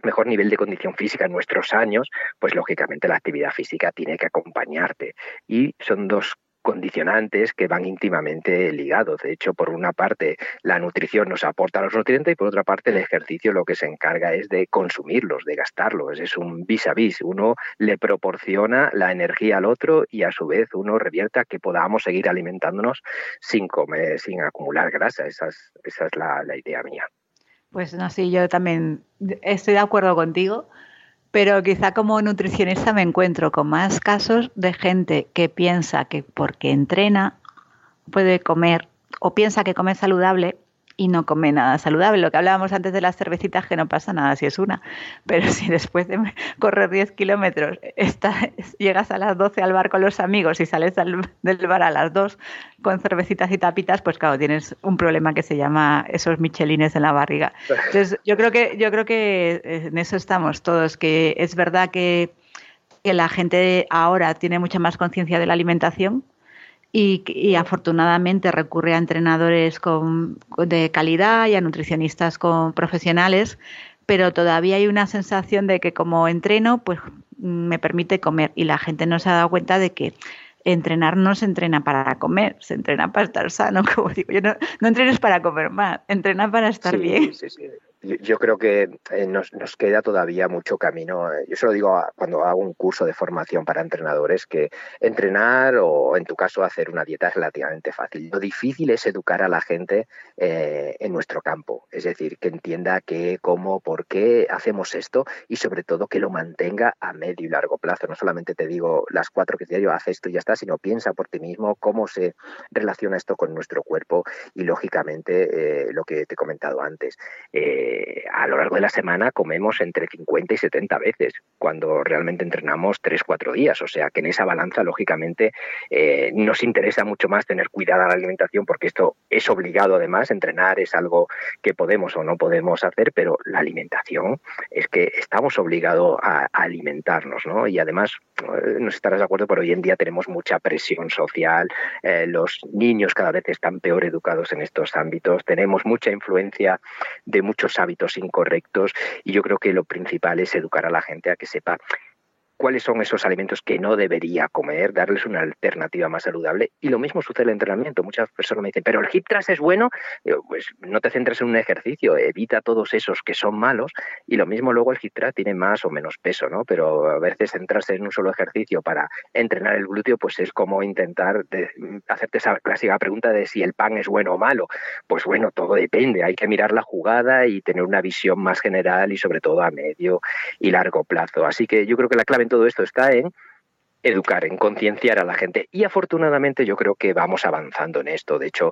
mejor nivel de condición física en nuestros años, pues lógicamente la actividad física tiene que acompañarte. Y son dos condicionantes que van íntimamente ligados. De hecho, por una parte, la nutrición nos aporta los nutrientes y por otra parte, el ejercicio lo que se encarga es de consumirlos, de gastarlos. Es un vis a vis. Uno le proporciona la energía al otro y a su vez uno revierta que podamos seguir alimentándonos sin comer, sin acumular grasa. Esa es, esa es la, la idea mía. Pues no, sí, yo también estoy de acuerdo contigo, pero quizá como nutricionista me encuentro con más casos de gente que piensa que porque entrena puede comer o piensa que come saludable y no come nada saludable. Lo que hablábamos antes de las cervecitas, que no pasa nada si es una, pero si después de correr 10 kilómetros llegas a las 12 al bar con los amigos y sales del bar a las 2 con cervecitas y tapitas, pues claro, tienes un problema que se llama esos michelines en la barriga. Entonces, yo creo que, yo creo que en eso estamos todos, que es verdad que la gente ahora tiene mucha más conciencia de la alimentación, y, afortunadamente recurre a entrenadores con, de calidad y a nutricionistas con profesionales, pero todavía hay una sensación de que como entreno, pues me permite comer y la gente no se ha dado cuenta de que entrenar no se entrena para comer, se entrena para estar sano, como digo yo, no, no entrenes para comer más, entrena para estar bien. Sí, sí yo creo que eh, nos, nos, queda todavía mucho camino. Yo se lo digo cuando hago un curso de formación para entrenadores, que entrenar o en tu caso hacer una dieta es relativamente fácil. Lo difícil es educar a la gente eh, en nuestro campo, es decir, que entienda qué, cómo, por qué hacemos esto y sobre todo que lo mantenga a medio y largo plazo. No solamente te digo las cuatro que te digo, esto y ya está, sino piensa por ti mismo cómo se relaciona esto con nuestro cuerpo y lógicamente eh, lo que te he comentado antes. Eh, a lo largo de la semana comemos entre 50 y 70 veces, cuando realmente entrenamos 3-4 días. O sea que en esa balanza, lógicamente, eh, nos interesa mucho más tener cuidado a la alimentación, porque esto es obligado además, entrenar es algo que podemos o no podemos hacer, pero la alimentación es que estamos obligados a, alimentarnos, ¿no? Y además, eh, no estarás de acuerdo, pero hoy en día tenemos mucha presión social, eh, los niños cada vez están peor educados en estos ámbitos, tenemos mucha influencia de muchos hábitos incorrectos y yo creo que lo principal es educar a la gente a que sepa cuáles son esos alimentos que no debería comer, darles una alternativa más saludable. Y lo mismo sucede en el entrenamiento. Muchas personas me dicen, pero el hip thrust es bueno. pues no te centres en un ejercicio, evita todos esos que son malos. Y lo mismo luego el hip thrust tiene más o menos peso, ¿no? Pero a veces centrarse en un solo ejercicio para entrenar el glúteo, pues es como intentar hacerte esa clásica pregunta de si el pan es bueno o malo. Pues bueno, todo depende. Hay que mirar la jugada y tener una visión más general y sobre todo a medio y largo plazo. Así que yo creo que la clave todo esto está en educar, en concienciar a la gente. Y afortunadamente yo creo que vamos avanzando en esto. De hecho,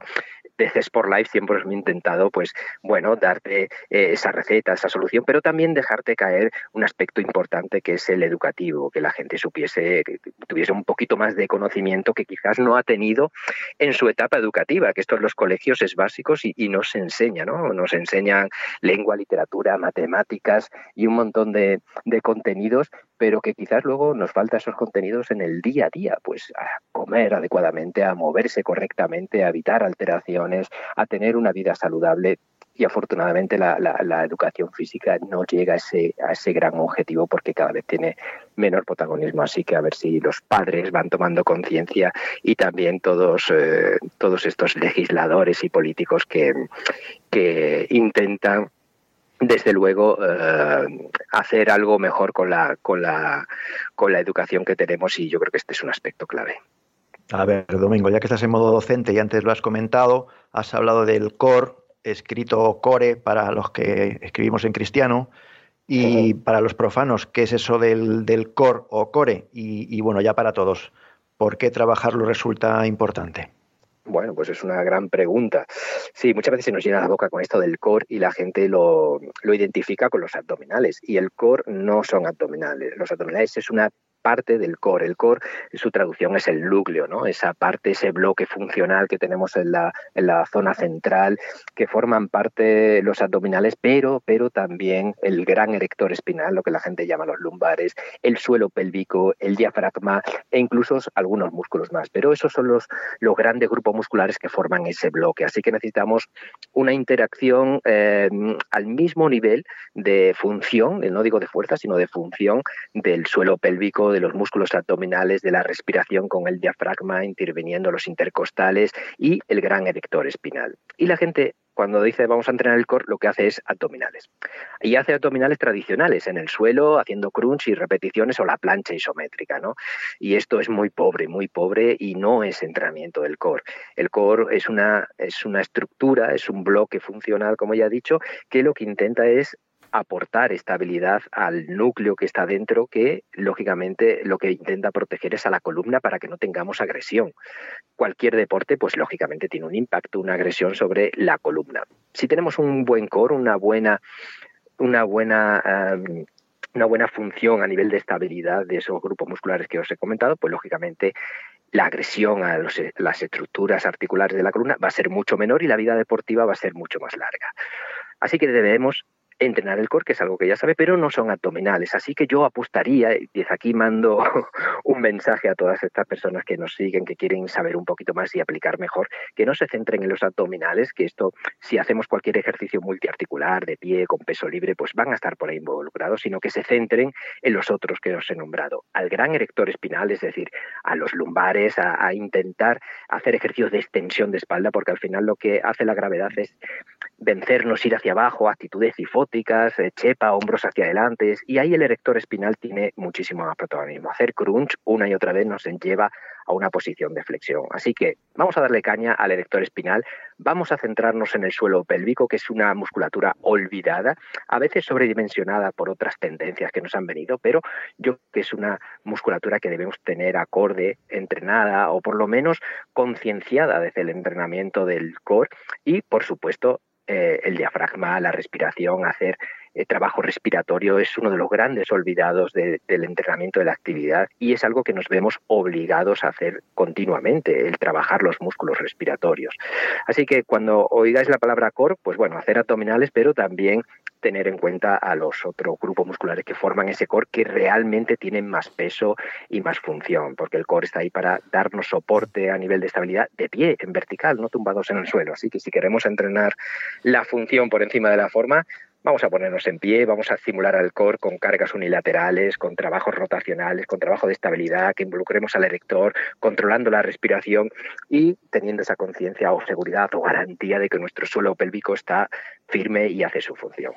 desde Sport Life siempre hemos intentado, pues, bueno, darte eh, esa receta, esa solución, pero también dejarte caer un aspecto importante que es el educativo, que la gente supiese, que tuviese un poquito más de conocimiento que quizás no ha tenido en su etapa educativa, que esto en los colegios es básico y, y nos enseña, ¿no? Nos enseñan lengua, literatura, matemáticas y un montón de, de contenidos, pero que quizás luego nos falta esos contenidos en el día a día, pues a comer adecuadamente, a moverse correctamente, a evitar alteraciones, a tener una vida saludable y afortunadamente la, educación física no llega a ese, a ese gran objetivo porque cada vez tiene menor protagonismo. Así que a ver si los padres van tomando conciencia y también todos, eh, todos estos legisladores y políticos que, que intentan desde luego eh, hacer algo mejor con la, con, la, con la educación que tenemos y yo creo que este es un aspecto clave. A ver, Domingo, ya que estás en modo docente y antes lo has comentado, has hablado del core, escrito core para los que escribimos en cristiano y para los profanos, ¿qué es eso del, del core o core? Y, y bueno, ya para todos, ¿por qué trabajarlo resulta importante? Bueno, pues es una gran pregunta. Sí, muchas veces se nos llena la boca con esto del core y la gente lo, lo identifica con los abdominales. Y el core no son abdominales. Los abdominales es una parte del core. El core, su traducción es el núcleo, ¿no? Esa parte, ese bloque funcional que tenemos en la, zona central, que forman parte los abdominales, pero, pero también el gran erector espinal, lo que la gente llama los lumbares, el suelo pélvico, el diafragma e incluso algunos músculos más. Pero esos son los, grandes grupos musculares que forman ese bloque. Así que necesitamos una interacción eh, al mismo nivel de función, no digo de fuerza, sino de función del suelo pélvico, de los músculos abdominales, de la respiración con el diafragma, interviniendo los intercostales y el gran erector espinal. Y la gente cuando dice vamos a entrenar el core, lo que hace es abdominales. Y hace abdominales tradicionales, en el suelo, haciendo crunch y repeticiones o la plancha isométrica, ¿no? Y esto es muy pobre, muy pobre y no es entrenamiento del core. El core es una, es una estructura, es un bloque funcional, como ya he dicho, que lo que intenta es aportar estabilidad al núcleo que está dentro, que lógicamente lo que intenta proteger es a la columna para que no tengamos agresión. Cualquier deporte, pues lógicamente tiene un impacto, una agresión sobre la columna. Si tenemos un buen core, una buena, una buena una buena función a nivel de estabilidad de esos grupos musculares que os he comentado, pues lógicamente la agresión a las estructuras articulares de la columna va a ser mucho menor y la vida deportiva va a ser mucho más larga. Así que debemos entrenar el core, que es algo que ya sabe, pero no son abdominales. Así que yo apostaría, y desde aquí mando un mensaje a todas estas personas que nos siguen, que quieren saber un poquito más y aplicar mejor, que no se centren en los abdominales, que esto, si hacemos cualquier ejercicio multiarticular, de pie, con peso libre, pues van a estar por ahí involucrados, sino que se centren en los otros que os he nombrado. Al gran erector espinal, es decir, a los lumbares, a, a intentar hacer ejercicios de extensión de espalda, porque al final lo que hace la gravedad es vencernos, ir hacia abajo, actitudes cifóticas, eh, chepa, hombros hacia adelante, y ahí el erector espinal tiene muchísimo más protagonismo. Hacer crunch una y otra vez nos lleva a una posición de flexión. Así que vamos a darle caña al erector espinal, vamos a centrarnos en el suelo pélvico, que es una musculatura olvidada, a veces sobredimensionada por otras tendencias que nos han venido, pero yo creo que es una musculatura que debemos tener acorde, entrenada o por lo menos concienciada desde el entrenamiento del core y, por supuesto, eh, el diafragma, la respiración, hacer eh, trabajo respiratorio es uno de los grandes olvidados del entrenamiento de la actividad y es algo que nos vemos obligados a hacer continuamente, el trabajar los músculos respiratorios. Así que cuando oigáis la palabra core, pues bueno, hacer abdominales, pero también tener en cuenta a los otros grupos musculares que forman ese core que realmente tienen más peso y más función, porque el core está ahí para darnos soporte a nivel de estabilidad de pie, en vertical, no tumbados en el suelo. Así que si queremos entrenar la función por encima de la forma, Vamos a ponernos en pie, vamos a simular al core con cargas unilaterales, con trabajos rotacionales, con trabajo de estabilidad, que involucremos al erector, controlando la respiración y teniendo esa conciencia o seguridad o garantía de que nuestro suelo pélvico está firme y hace su función.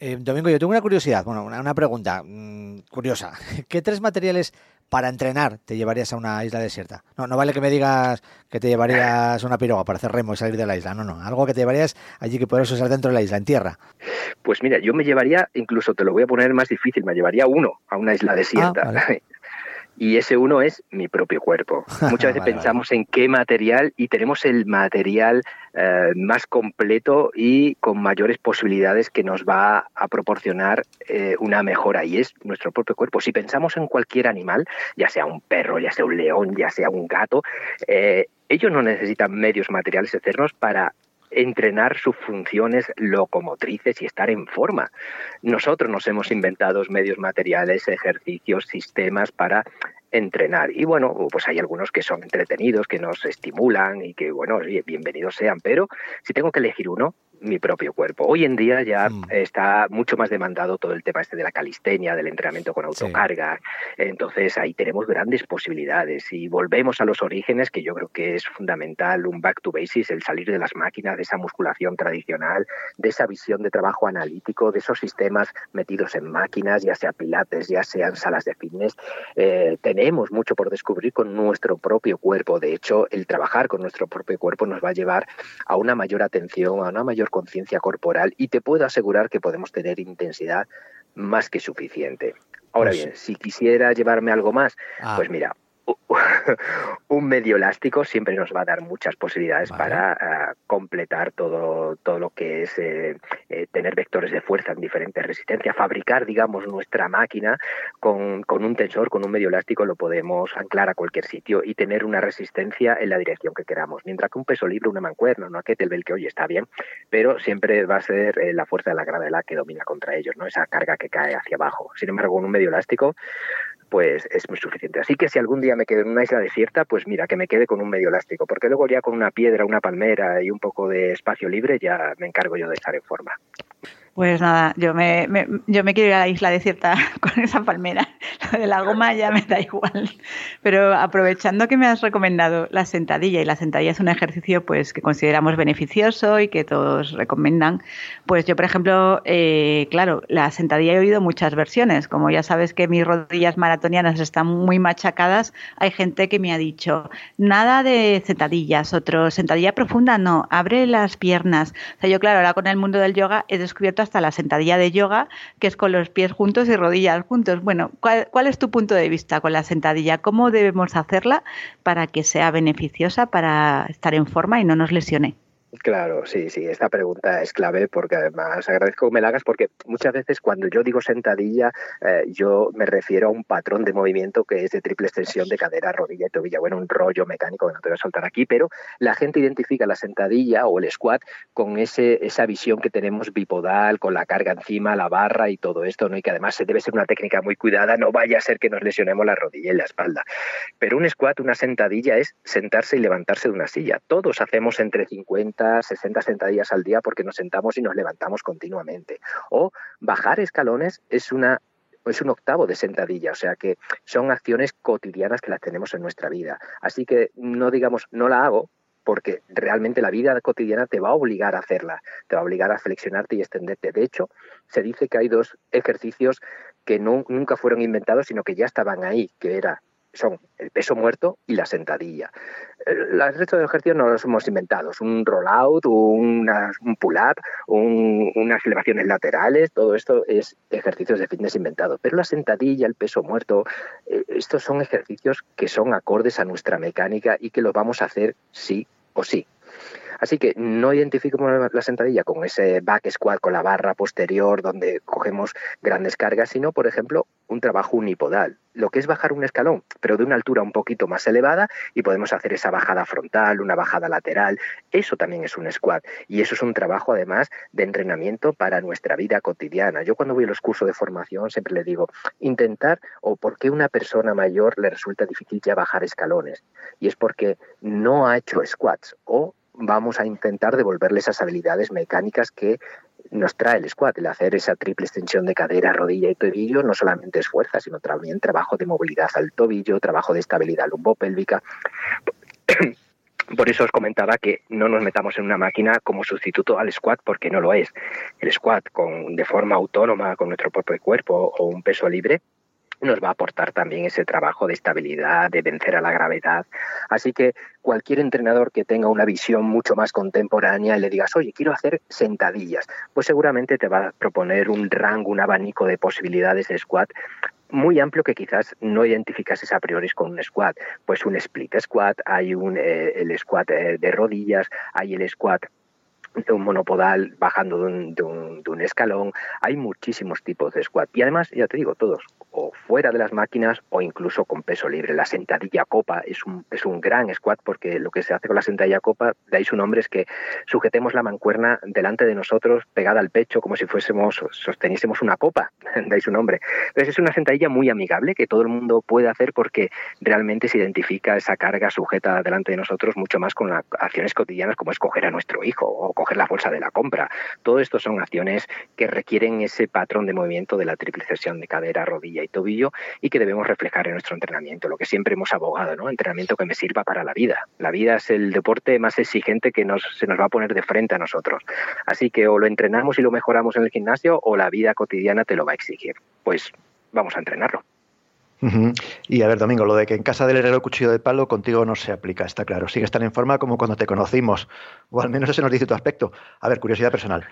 Eh, Domingo, yo tengo una curiosidad, bueno, una, pregunta mmm, curiosa. ¿Qué tres materiales para entrenar te llevarías a una isla desierta? No, no vale que me digas que te llevarías una piroga para hacer remo y salir de la isla. No, no, algo que te llevarías allí que puedas usar dentro de la isla, en tierra. Pues mira, yo me llevaría, incluso te lo voy a poner más difícil, me llevaría uno a una isla desierta. Ah, vale. Y ese uno es mi propio cuerpo. Muchas veces Vale, pensamos en qué material y tenemos el material eh, más completo y con mayores posibilidades que nos va a proporcionar eh, una mejora y es nuestro propio cuerpo. Si pensamos en cualquier animal, ya sea un perro, ya sea un león, ya sea un gato, eh, ellos no necesitan medios materiales externos para entrenar sus funciones locomotrices y estar en forma. Nosotros nos hemos inventado medios materiales, ejercicios, sistemas para entrenar. Y bueno, pues hay algunos que son entretenidos, que nos estimulan y que, bueno, bienvenidos sean, pero si tengo que elegir uno, mi propio cuerpo. Hoy en día ya mm. está mucho más demandado todo el tema este de la calistenia, del entrenamiento con autocarga. Sí. Entonces ahí tenemos grandes posibilidades y volvemos a los orígenes, que yo creo que es fundamental, un back to basics, el salir de las máquinas, de esa musculación tradicional, de esa visión de trabajo analítico, de esos sistemas metidos en máquinas, ya sea pilates, ya sean salas de fitness. Eh, tenemos mucho por descubrir con nuestro propio cuerpo. De hecho, el trabajar con nuestro propio cuerpo nos va a llevar a una mayor atención, a una mayor conciencia corporal y te puedo asegurar que podemos tener intensidad más que suficiente. Ahora pues, bien, si quisiera llevarme algo más, ah. pues mira, un medio elástico siempre nos va a dar muchas posibilidades vale. para uh, completar todo, todo lo que es eh, eh, tener vectores de fuerza en diferentes resistencias, fabricar, digamos, nuestra máquina con, con, un tensor, con un medio elástico, lo podemos anclar a cualquier sitio y tener una resistencia en la dirección que queramos. Mientras que un peso libre, una mancuerna, una kettlebell, que hoy está bien, pero siempre va a ser eh, la fuerza de la gravedad que domina contra ellos, ¿no? esa carga que cae hacia abajo. Sin embargo, con un medio elástico pues es muy suficiente. Así que si algún día me quedo en una isla desierta, pues mira, que me quede con un medio elástico, porque luego ya con una piedra, una palmera y un poco de espacio libre ya me encargo yo de estar en forma. Pues nada, yo me, me, yo me quiero ir a la isla desierta con esa palmera. Lo de la goma ya me da igual. Pero aprovechando que me has recomendado la sentadilla, y la sentadilla es un ejercicio pues que consideramos beneficioso y que todos recomiendan, pues yo, por ejemplo, eh, claro, la sentadilla he oído muchas versiones. Como ya sabes que mis rodillas maratonianas están muy machacadas, hay gente que me ha dicho, nada de sentadillas, otro, sentadilla profunda, no, abre las piernas. O sea, yo, claro, ahora con el mundo del yoga he descubierto hasta la sentadilla de yoga, que es con los pies juntos y rodillas juntos. Bueno, ¿cuál, ¿cuál, es tu punto de vista con la sentadilla? ¿Cómo debemos hacerla para que sea beneficiosa, para estar en forma y no nos lesione? Claro, sí, sí, esta pregunta es clave porque además agradezco que me la hagas porque muchas veces cuando yo digo sentadilla eh, yo me refiero a un patrón de movimiento que es de triple extensión de cadera, rodilla y tobilla, bueno, un rollo mecánico que no te voy a soltar aquí, pero la gente identifica la sentadilla o el squat con ese, esa visión que tenemos bipodal, con la carga encima, la barra y todo esto, ¿no? y que además debe ser una técnica muy cuidada, no vaya a ser que nos lesionemos la rodilla y la espalda. Pero un squat, una sentadilla es sentarse y levantarse de una silla. Todos hacemos entre 50 60 sentadillas al día porque nos sentamos y nos levantamos continuamente. O bajar escalones es una es un octavo de sentadilla, o sea que son acciones cotidianas que las tenemos en nuestra vida. Así que no digamos no la hago porque realmente la vida cotidiana te va a obligar a hacerla, te va a obligar a flexionarte y extenderte. De hecho, se dice que hay dos ejercicios que no, nunca fueron inventados, sino que ya estaban ahí, que era son el peso muerto y la sentadilla. El resto de ejercicios no los hemos inventado, un rollout, un pull-up, unas elevaciones laterales, todo esto es ejercicios de fitness inventados. Pero la sentadilla, el peso muerto, eh, estos son ejercicios que son acordes a nuestra mecánica y que los vamos a hacer sí o sí. Así que no identificamos la sentadilla con ese back squat con la barra posterior donde cogemos grandes cargas, sino, por ejemplo, un trabajo unipodal, lo que es bajar un escalón, pero de una altura un poquito más elevada y podemos hacer esa bajada frontal, una bajada lateral. Eso también es un squat y eso es un trabajo además de entrenamiento para nuestra vida cotidiana. Yo cuando voy a los cursos de formación siempre le digo, intentar o por qué una persona mayor le resulta difícil ya bajar escalones y es porque no ha hecho squats o vamos a intentar devolverle esas habilidades mecánicas que nos trae el squat, el hacer esa triple extensión de cadera, rodilla y tobillo, no solamente es fuerza, sino también trabajo de movilidad al tobillo, trabajo de estabilidad lumbopélvica. Por eso os comentaba que no nos metamos en una máquina como sustituto al squat, porque no lo es. El squat con, de forma autónoma con nuestro propio cuerpo o un peso libre nos va a aportar también ese trabajo de estabilidad, de vencer a la gravedad. Así que cualquier entrenador que tenga una visión mucho más contemporánea y le digas, oye, quiero hacer sentadillas, pues seguramente te va a proponer un rango, un abanico de posibilidades de squat muy amplio que quizás no identificases a priori con un squat. Pues un split squat, hay un, eh, el squat eh, de rodillas, hay el squat de un monopodal bajando de un, de, un, de un, escalón. Hay muchísimos tipos de squat. Y además, ya te digo, todos o fuera de las máquinas o incluso con peso libre. La sentadilla copa es un, es un gran squat porque lo que se hace con la sentadilla copa, de ahí su nombre, es que sujetemos la mancuerna delante de nosotros, pegada al pecho, como si fuésemos, sosteniésemos una copa, de ahí nombre. Entonces es una sentadilla muy amigable que todo el mundo puede hacer porque realmente se identifica esa carga sujeta delante de nosotros mucho más con las acciones cotidianas como es coger a nuestro hijo o coger la bolsa de la compra. Todo esto son acciones que requieren ese patrón de movimiento de la triple sesión de cadera, rodilla y tobillo y que debemos reflejar en nuestro entrenamiento, lo que siempre hemos abogado, ¿no? Entrenamiento que me sirva para la vida. La vida es el deporte más exigente que se nos va a poner de frente a nosotros. Así que o lo entrenamos y lo mejoramos en el gimnasio o la vida cotidiana te lo va a exigir. Pues vamos a entrenarlo. Y a ver, Domingo, lo de que en casa del herrero cuchillo de palo contigo no se aplica, está claro. Sigues tan en forma como cuando te conocimos, o al menos ese nos dice tu aspecto. A ver, curiosidad personal.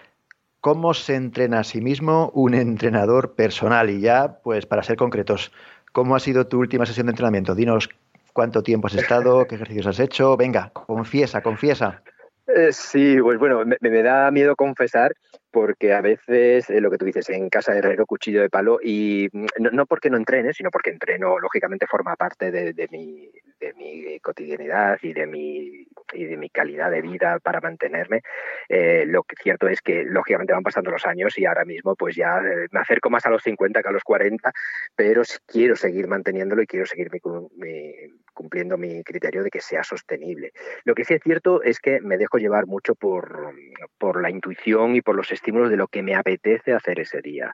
¿Cómo se entrena a sí mismo un entrenador personal? Y ya, pues para ser concretos, ¿cómo ha sido tu última sesión de entrenamiento? Dinos cuánto tiempo has estado, qué ejercicios has hecho. Venga, confiesa, confiesa. Eh, sí, pues bueno, me, da miedo confesar porque a veces eh, lo que tú dices en casa de herrero cuchillo de palo y mm, no, porque no entrene, sino porque entreno lógicamente forma parte de, mi, de mi cotidianidad y de mi y de mi calidad de vida para mantenerme. Eh, lo que cierto es que lógicamente van pasando los años y ahora mismo pues ya me acerco más a los 50 que a los 40, pero quiero seguir manteniéndolo y quiero seguir mi, cumpliendo mi criterio de que sea sostenible. Lo que sí es cierto es que me dejo llevar mucho por, por la intuición y por los estímulos de lo que me apetece hacer ese día.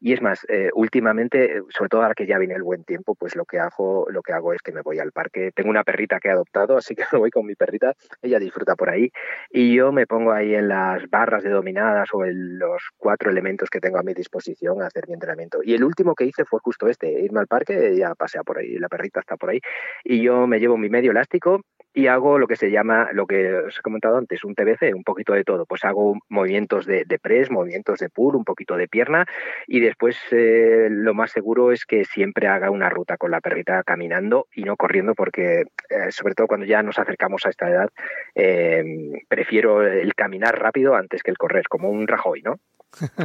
Y es más, eh, últimamente, sobre todo ahora que ya viene el buen tiempo, pues lo que hago, lo que hago es que me voy al parque. Tengo una perrita que he adoptado, así que me voy con mi perrita, ella disfruta por ahí, y yo me pongo ahí en las barras de dominadas o en los cuatro elementos que tengo a mi disposición a hacer mi entrenamiento. Y el último que hice fue justo este, irme al parque, ya pasea por ahí, la perrita está por ahí, y yo me llevo mi medio elástico y hago lo que se llama, lo que os he comentado antes, un TBC, un poquito de todo. Pues hago movimientos de, press, movimientos de pull, un poquito de pierna y después eh, lo más seguro es que siempre haga una ruta con la perrita caminando y no corriendo porque eh, sobre todo cuando ya nos acercamos a esta edad eh, prefiero el caminar rápido antes que el correr, como un Rajoy, ¿no?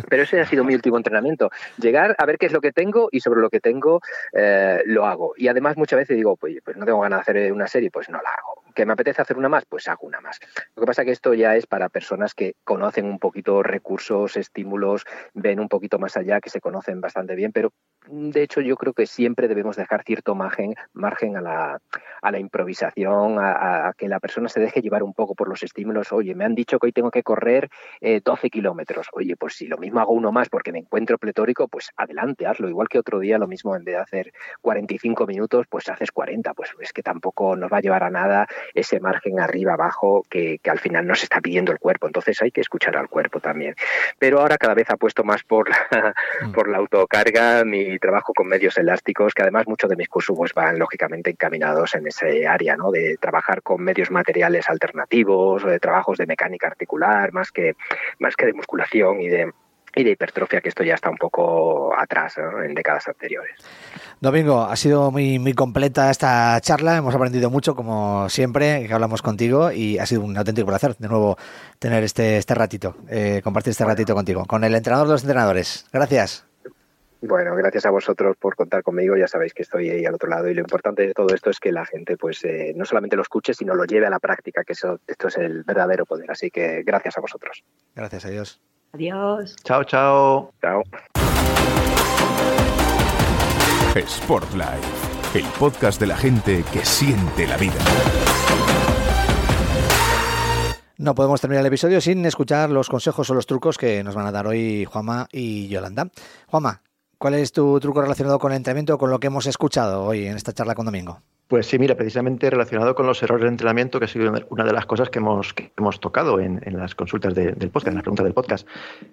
Pero ese ha sido mi último entrenamiento. Llegar a ver qué es lo que tengo y sobre lo que tengo eh, lo hago. Y además muchas veces digo, pues, pues no tengo ganas de hacer una serie, pues no la hago. ¿Que me apetece hacer una más? Pues hago una más. Lo que pasa es que esto ya es para personas que conocen un poquito recursos, estímulos, ven un poquito más allá, que se conocen bastante bien, pero de hecho yo creo que siempre debemos dejar cierto margen, margen a, la, a la improvisación, a, que la persona se deje llevar un poco por los estímulos. Oye, me han dicho que hoy tengo que correr 12 eh, kilómetros. Oye, pues si lo mismo hago uno más porque me encuentro pletórico, pues adelante, hazlo. Igual que otro día, lo mismo en vez de hacer 45 minutos, pues haces 40. Pues es que tampoco nos va a llevar a nada ese margen arriba, abajo, que, al final nos está pidiendo el cuerpo. Entonces hay que escuchar al cuerpo también. Pero ahora cada vez apuesto más por la, mm. por la autocarga, mi trabajo con medios elásticos, que además muchos de mis cursos pues, van lógicamente encaminados en ese área, ¿no? De trabajar con medios materiales alternativos, de trabajos de mecánica articular, más que, más que de musculación y de y de hipertrofia, que esto ya está un poco atrás en décadas anteriores. Domingo, ha sido muy, muy completa esta charla, hemos aprendido mucho, como siempre, que hablamos contigo, y ha sido un auténtico placer de nuevo tener este, este ratito, eh, compartir este ratito contigo, con el entrenador de los entrenadores. Gracias. Bueno, gracias a vosotros por contar conmigo. Ya sabéis que estoy ahí al otro lado y lo importante de todo esto es que la gente, pues, eh, no solamente lo escuche, sino lo lleve a la práctica, que eso, esto es el verdadero poder. Así que gracias a vosotros. Gracias a Dios. Adiós. Chao, chao. Chao. Sport Life, el podcast de la gente que siente la vida. No podemos terminar el episodio sin escuchar los consejos o los trucos que nos van a dar hoy Juama y Yolanda. Juama, ¿cuál es tu truco relacionado con el entrenamiento, con lo que hemos escuchado hoy en esta charla con Domingo? Pues sí, mira, precisamente relacionado con los errores de entrenamiento, que ha sido una de las cosas que hemos, hemos tocado en, las consultas del podcast, en las preguntas del podcast.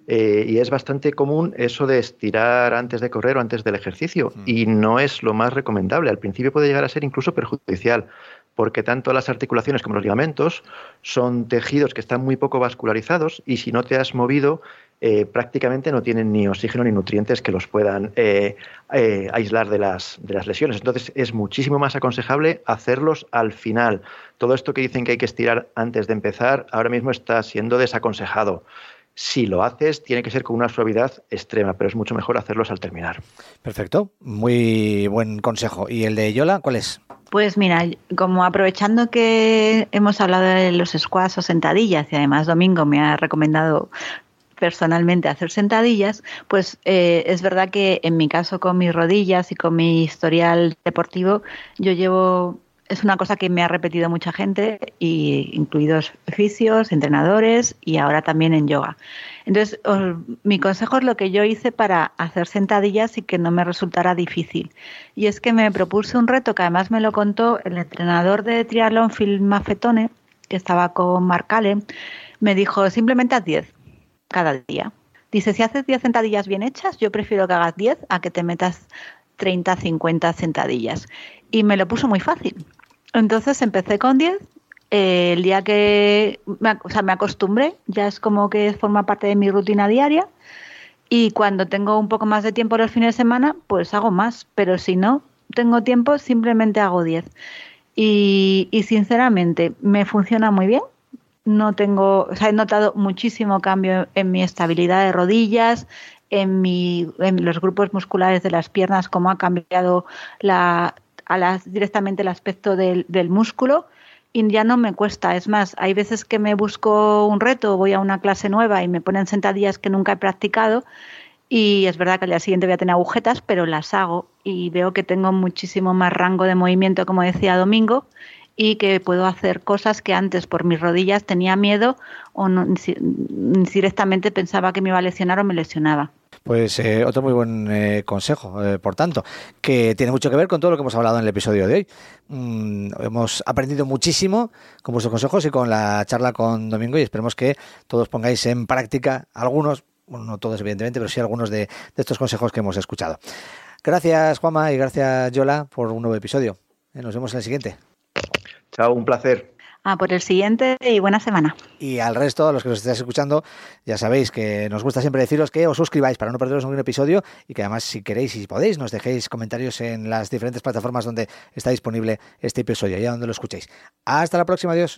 Eh, y es bastante común eso de estirar antes de correr o antes del ejercicio. Mm. Y no es lo más recomendable. Al principio puede llegar a ser incluso perjudicial porque tanto las articulaciones como los ligamentos son tejidos que están muy poco vascularizados y si no te has movido eh, prácticamente no tienen ni oxígeno ni nutrientes que los puedan eh, eh, aislar de las, de las lesiones. Entonces es muchísimo más aconsejable hacerlos al final. Todo esto que dicen que hay que estirar antes de empezar, ahora mismo está siendo desaconsejado. Si lo haces, tiene que ser con una suavidad extrema, pero es mucho mejor hacerlos al terminar. Perfecto, muy buen consejo. ¿Y el de Yola, cuál es? Pues mira, como aprovechando que hemos hablado de los squats o sentadillas y además Domingo me ha recomendado personalmente hacer sentadillas, pues eh, es verdad que en mi caso con mis rodillas y con mi historial deportivo, yo llevo, es una cosa que me ha repetido mucha gente, y incluidos fisios, entrenadores y ahora también en yoga. Entonces, mi consejo es lo que yo hice para hacer sentadillas y que no me resultara difícil. Y es que me propuse un reto que además me lo contó el entrenador de triatlón Phil Maffetone, que estaba con Mark Allen, me dijo simplemente haz 10 cada día. Dice, si haces 10 sentadillas bien hechas, yo prefiero que hagas 10 a que te metas 30, 50 sentadillas. Y me lo puso muy fácil. Entonces empecé con 10. Eh, el día que me, o acostumbré, ya es como que forma parte de mi rutina diaria. Y cuando tengo un poco más de tiempo los fines de semana, pues hago más. Pero si no tengo tiempo, simplemente hago 10. Y, sinceramente, me funciona muy bien no tengo, o sea, he notado muchísimo cambio en mi estabilidad de rodillas, en, en los grupos musculares de las piernas, cómo ha cambiado la, a las, directamente el aspecto del, del músculo y ya no me cuesta. Es más, hay veces que me busco un reto, voy a una clase nueva y me ponen sentadillas que nunca he practicado y es verdad que al día siguiente voy a tener agujetas, pero las hago y veo que tengo muchísimo más rango de movimiento, como decía Domingo, y que puedo hacer cosas que antes por mis rodillas tenía miedo o directamente pensaba que me iba a lesionar o me lesionaba. Pues eh, otro muy buen eh, consejo, eh, por tanto, que tiene mucho que ver con todo lo que hemos hablado en el episodio de hoy. Mm, hemos aprendido muchísimo con vuestros consejos y con la charla con Domingo y esperemos que todos pongáis en práctica algunos, bueno, no todos evidentemente, pero sí algunos de, estos consejos que hemos escuchado. Gracias Juanma y gracias Yola por un nuevo episodio. Nos vemos en el siguiente. Chao, un placer. Ah, por el siguiente y buena semana. Y al resto, a los que nos estáis escuchando, ya sabéis que nos gusta siempre deciros que os suscribáis para no perderos ningún episodio y que además, si queréis y podéis, nos dejéis comentarios en las diferentes plataformas donde está disponible este episodio, allá donde lo escuchéis. Hasta la próxima, adiós.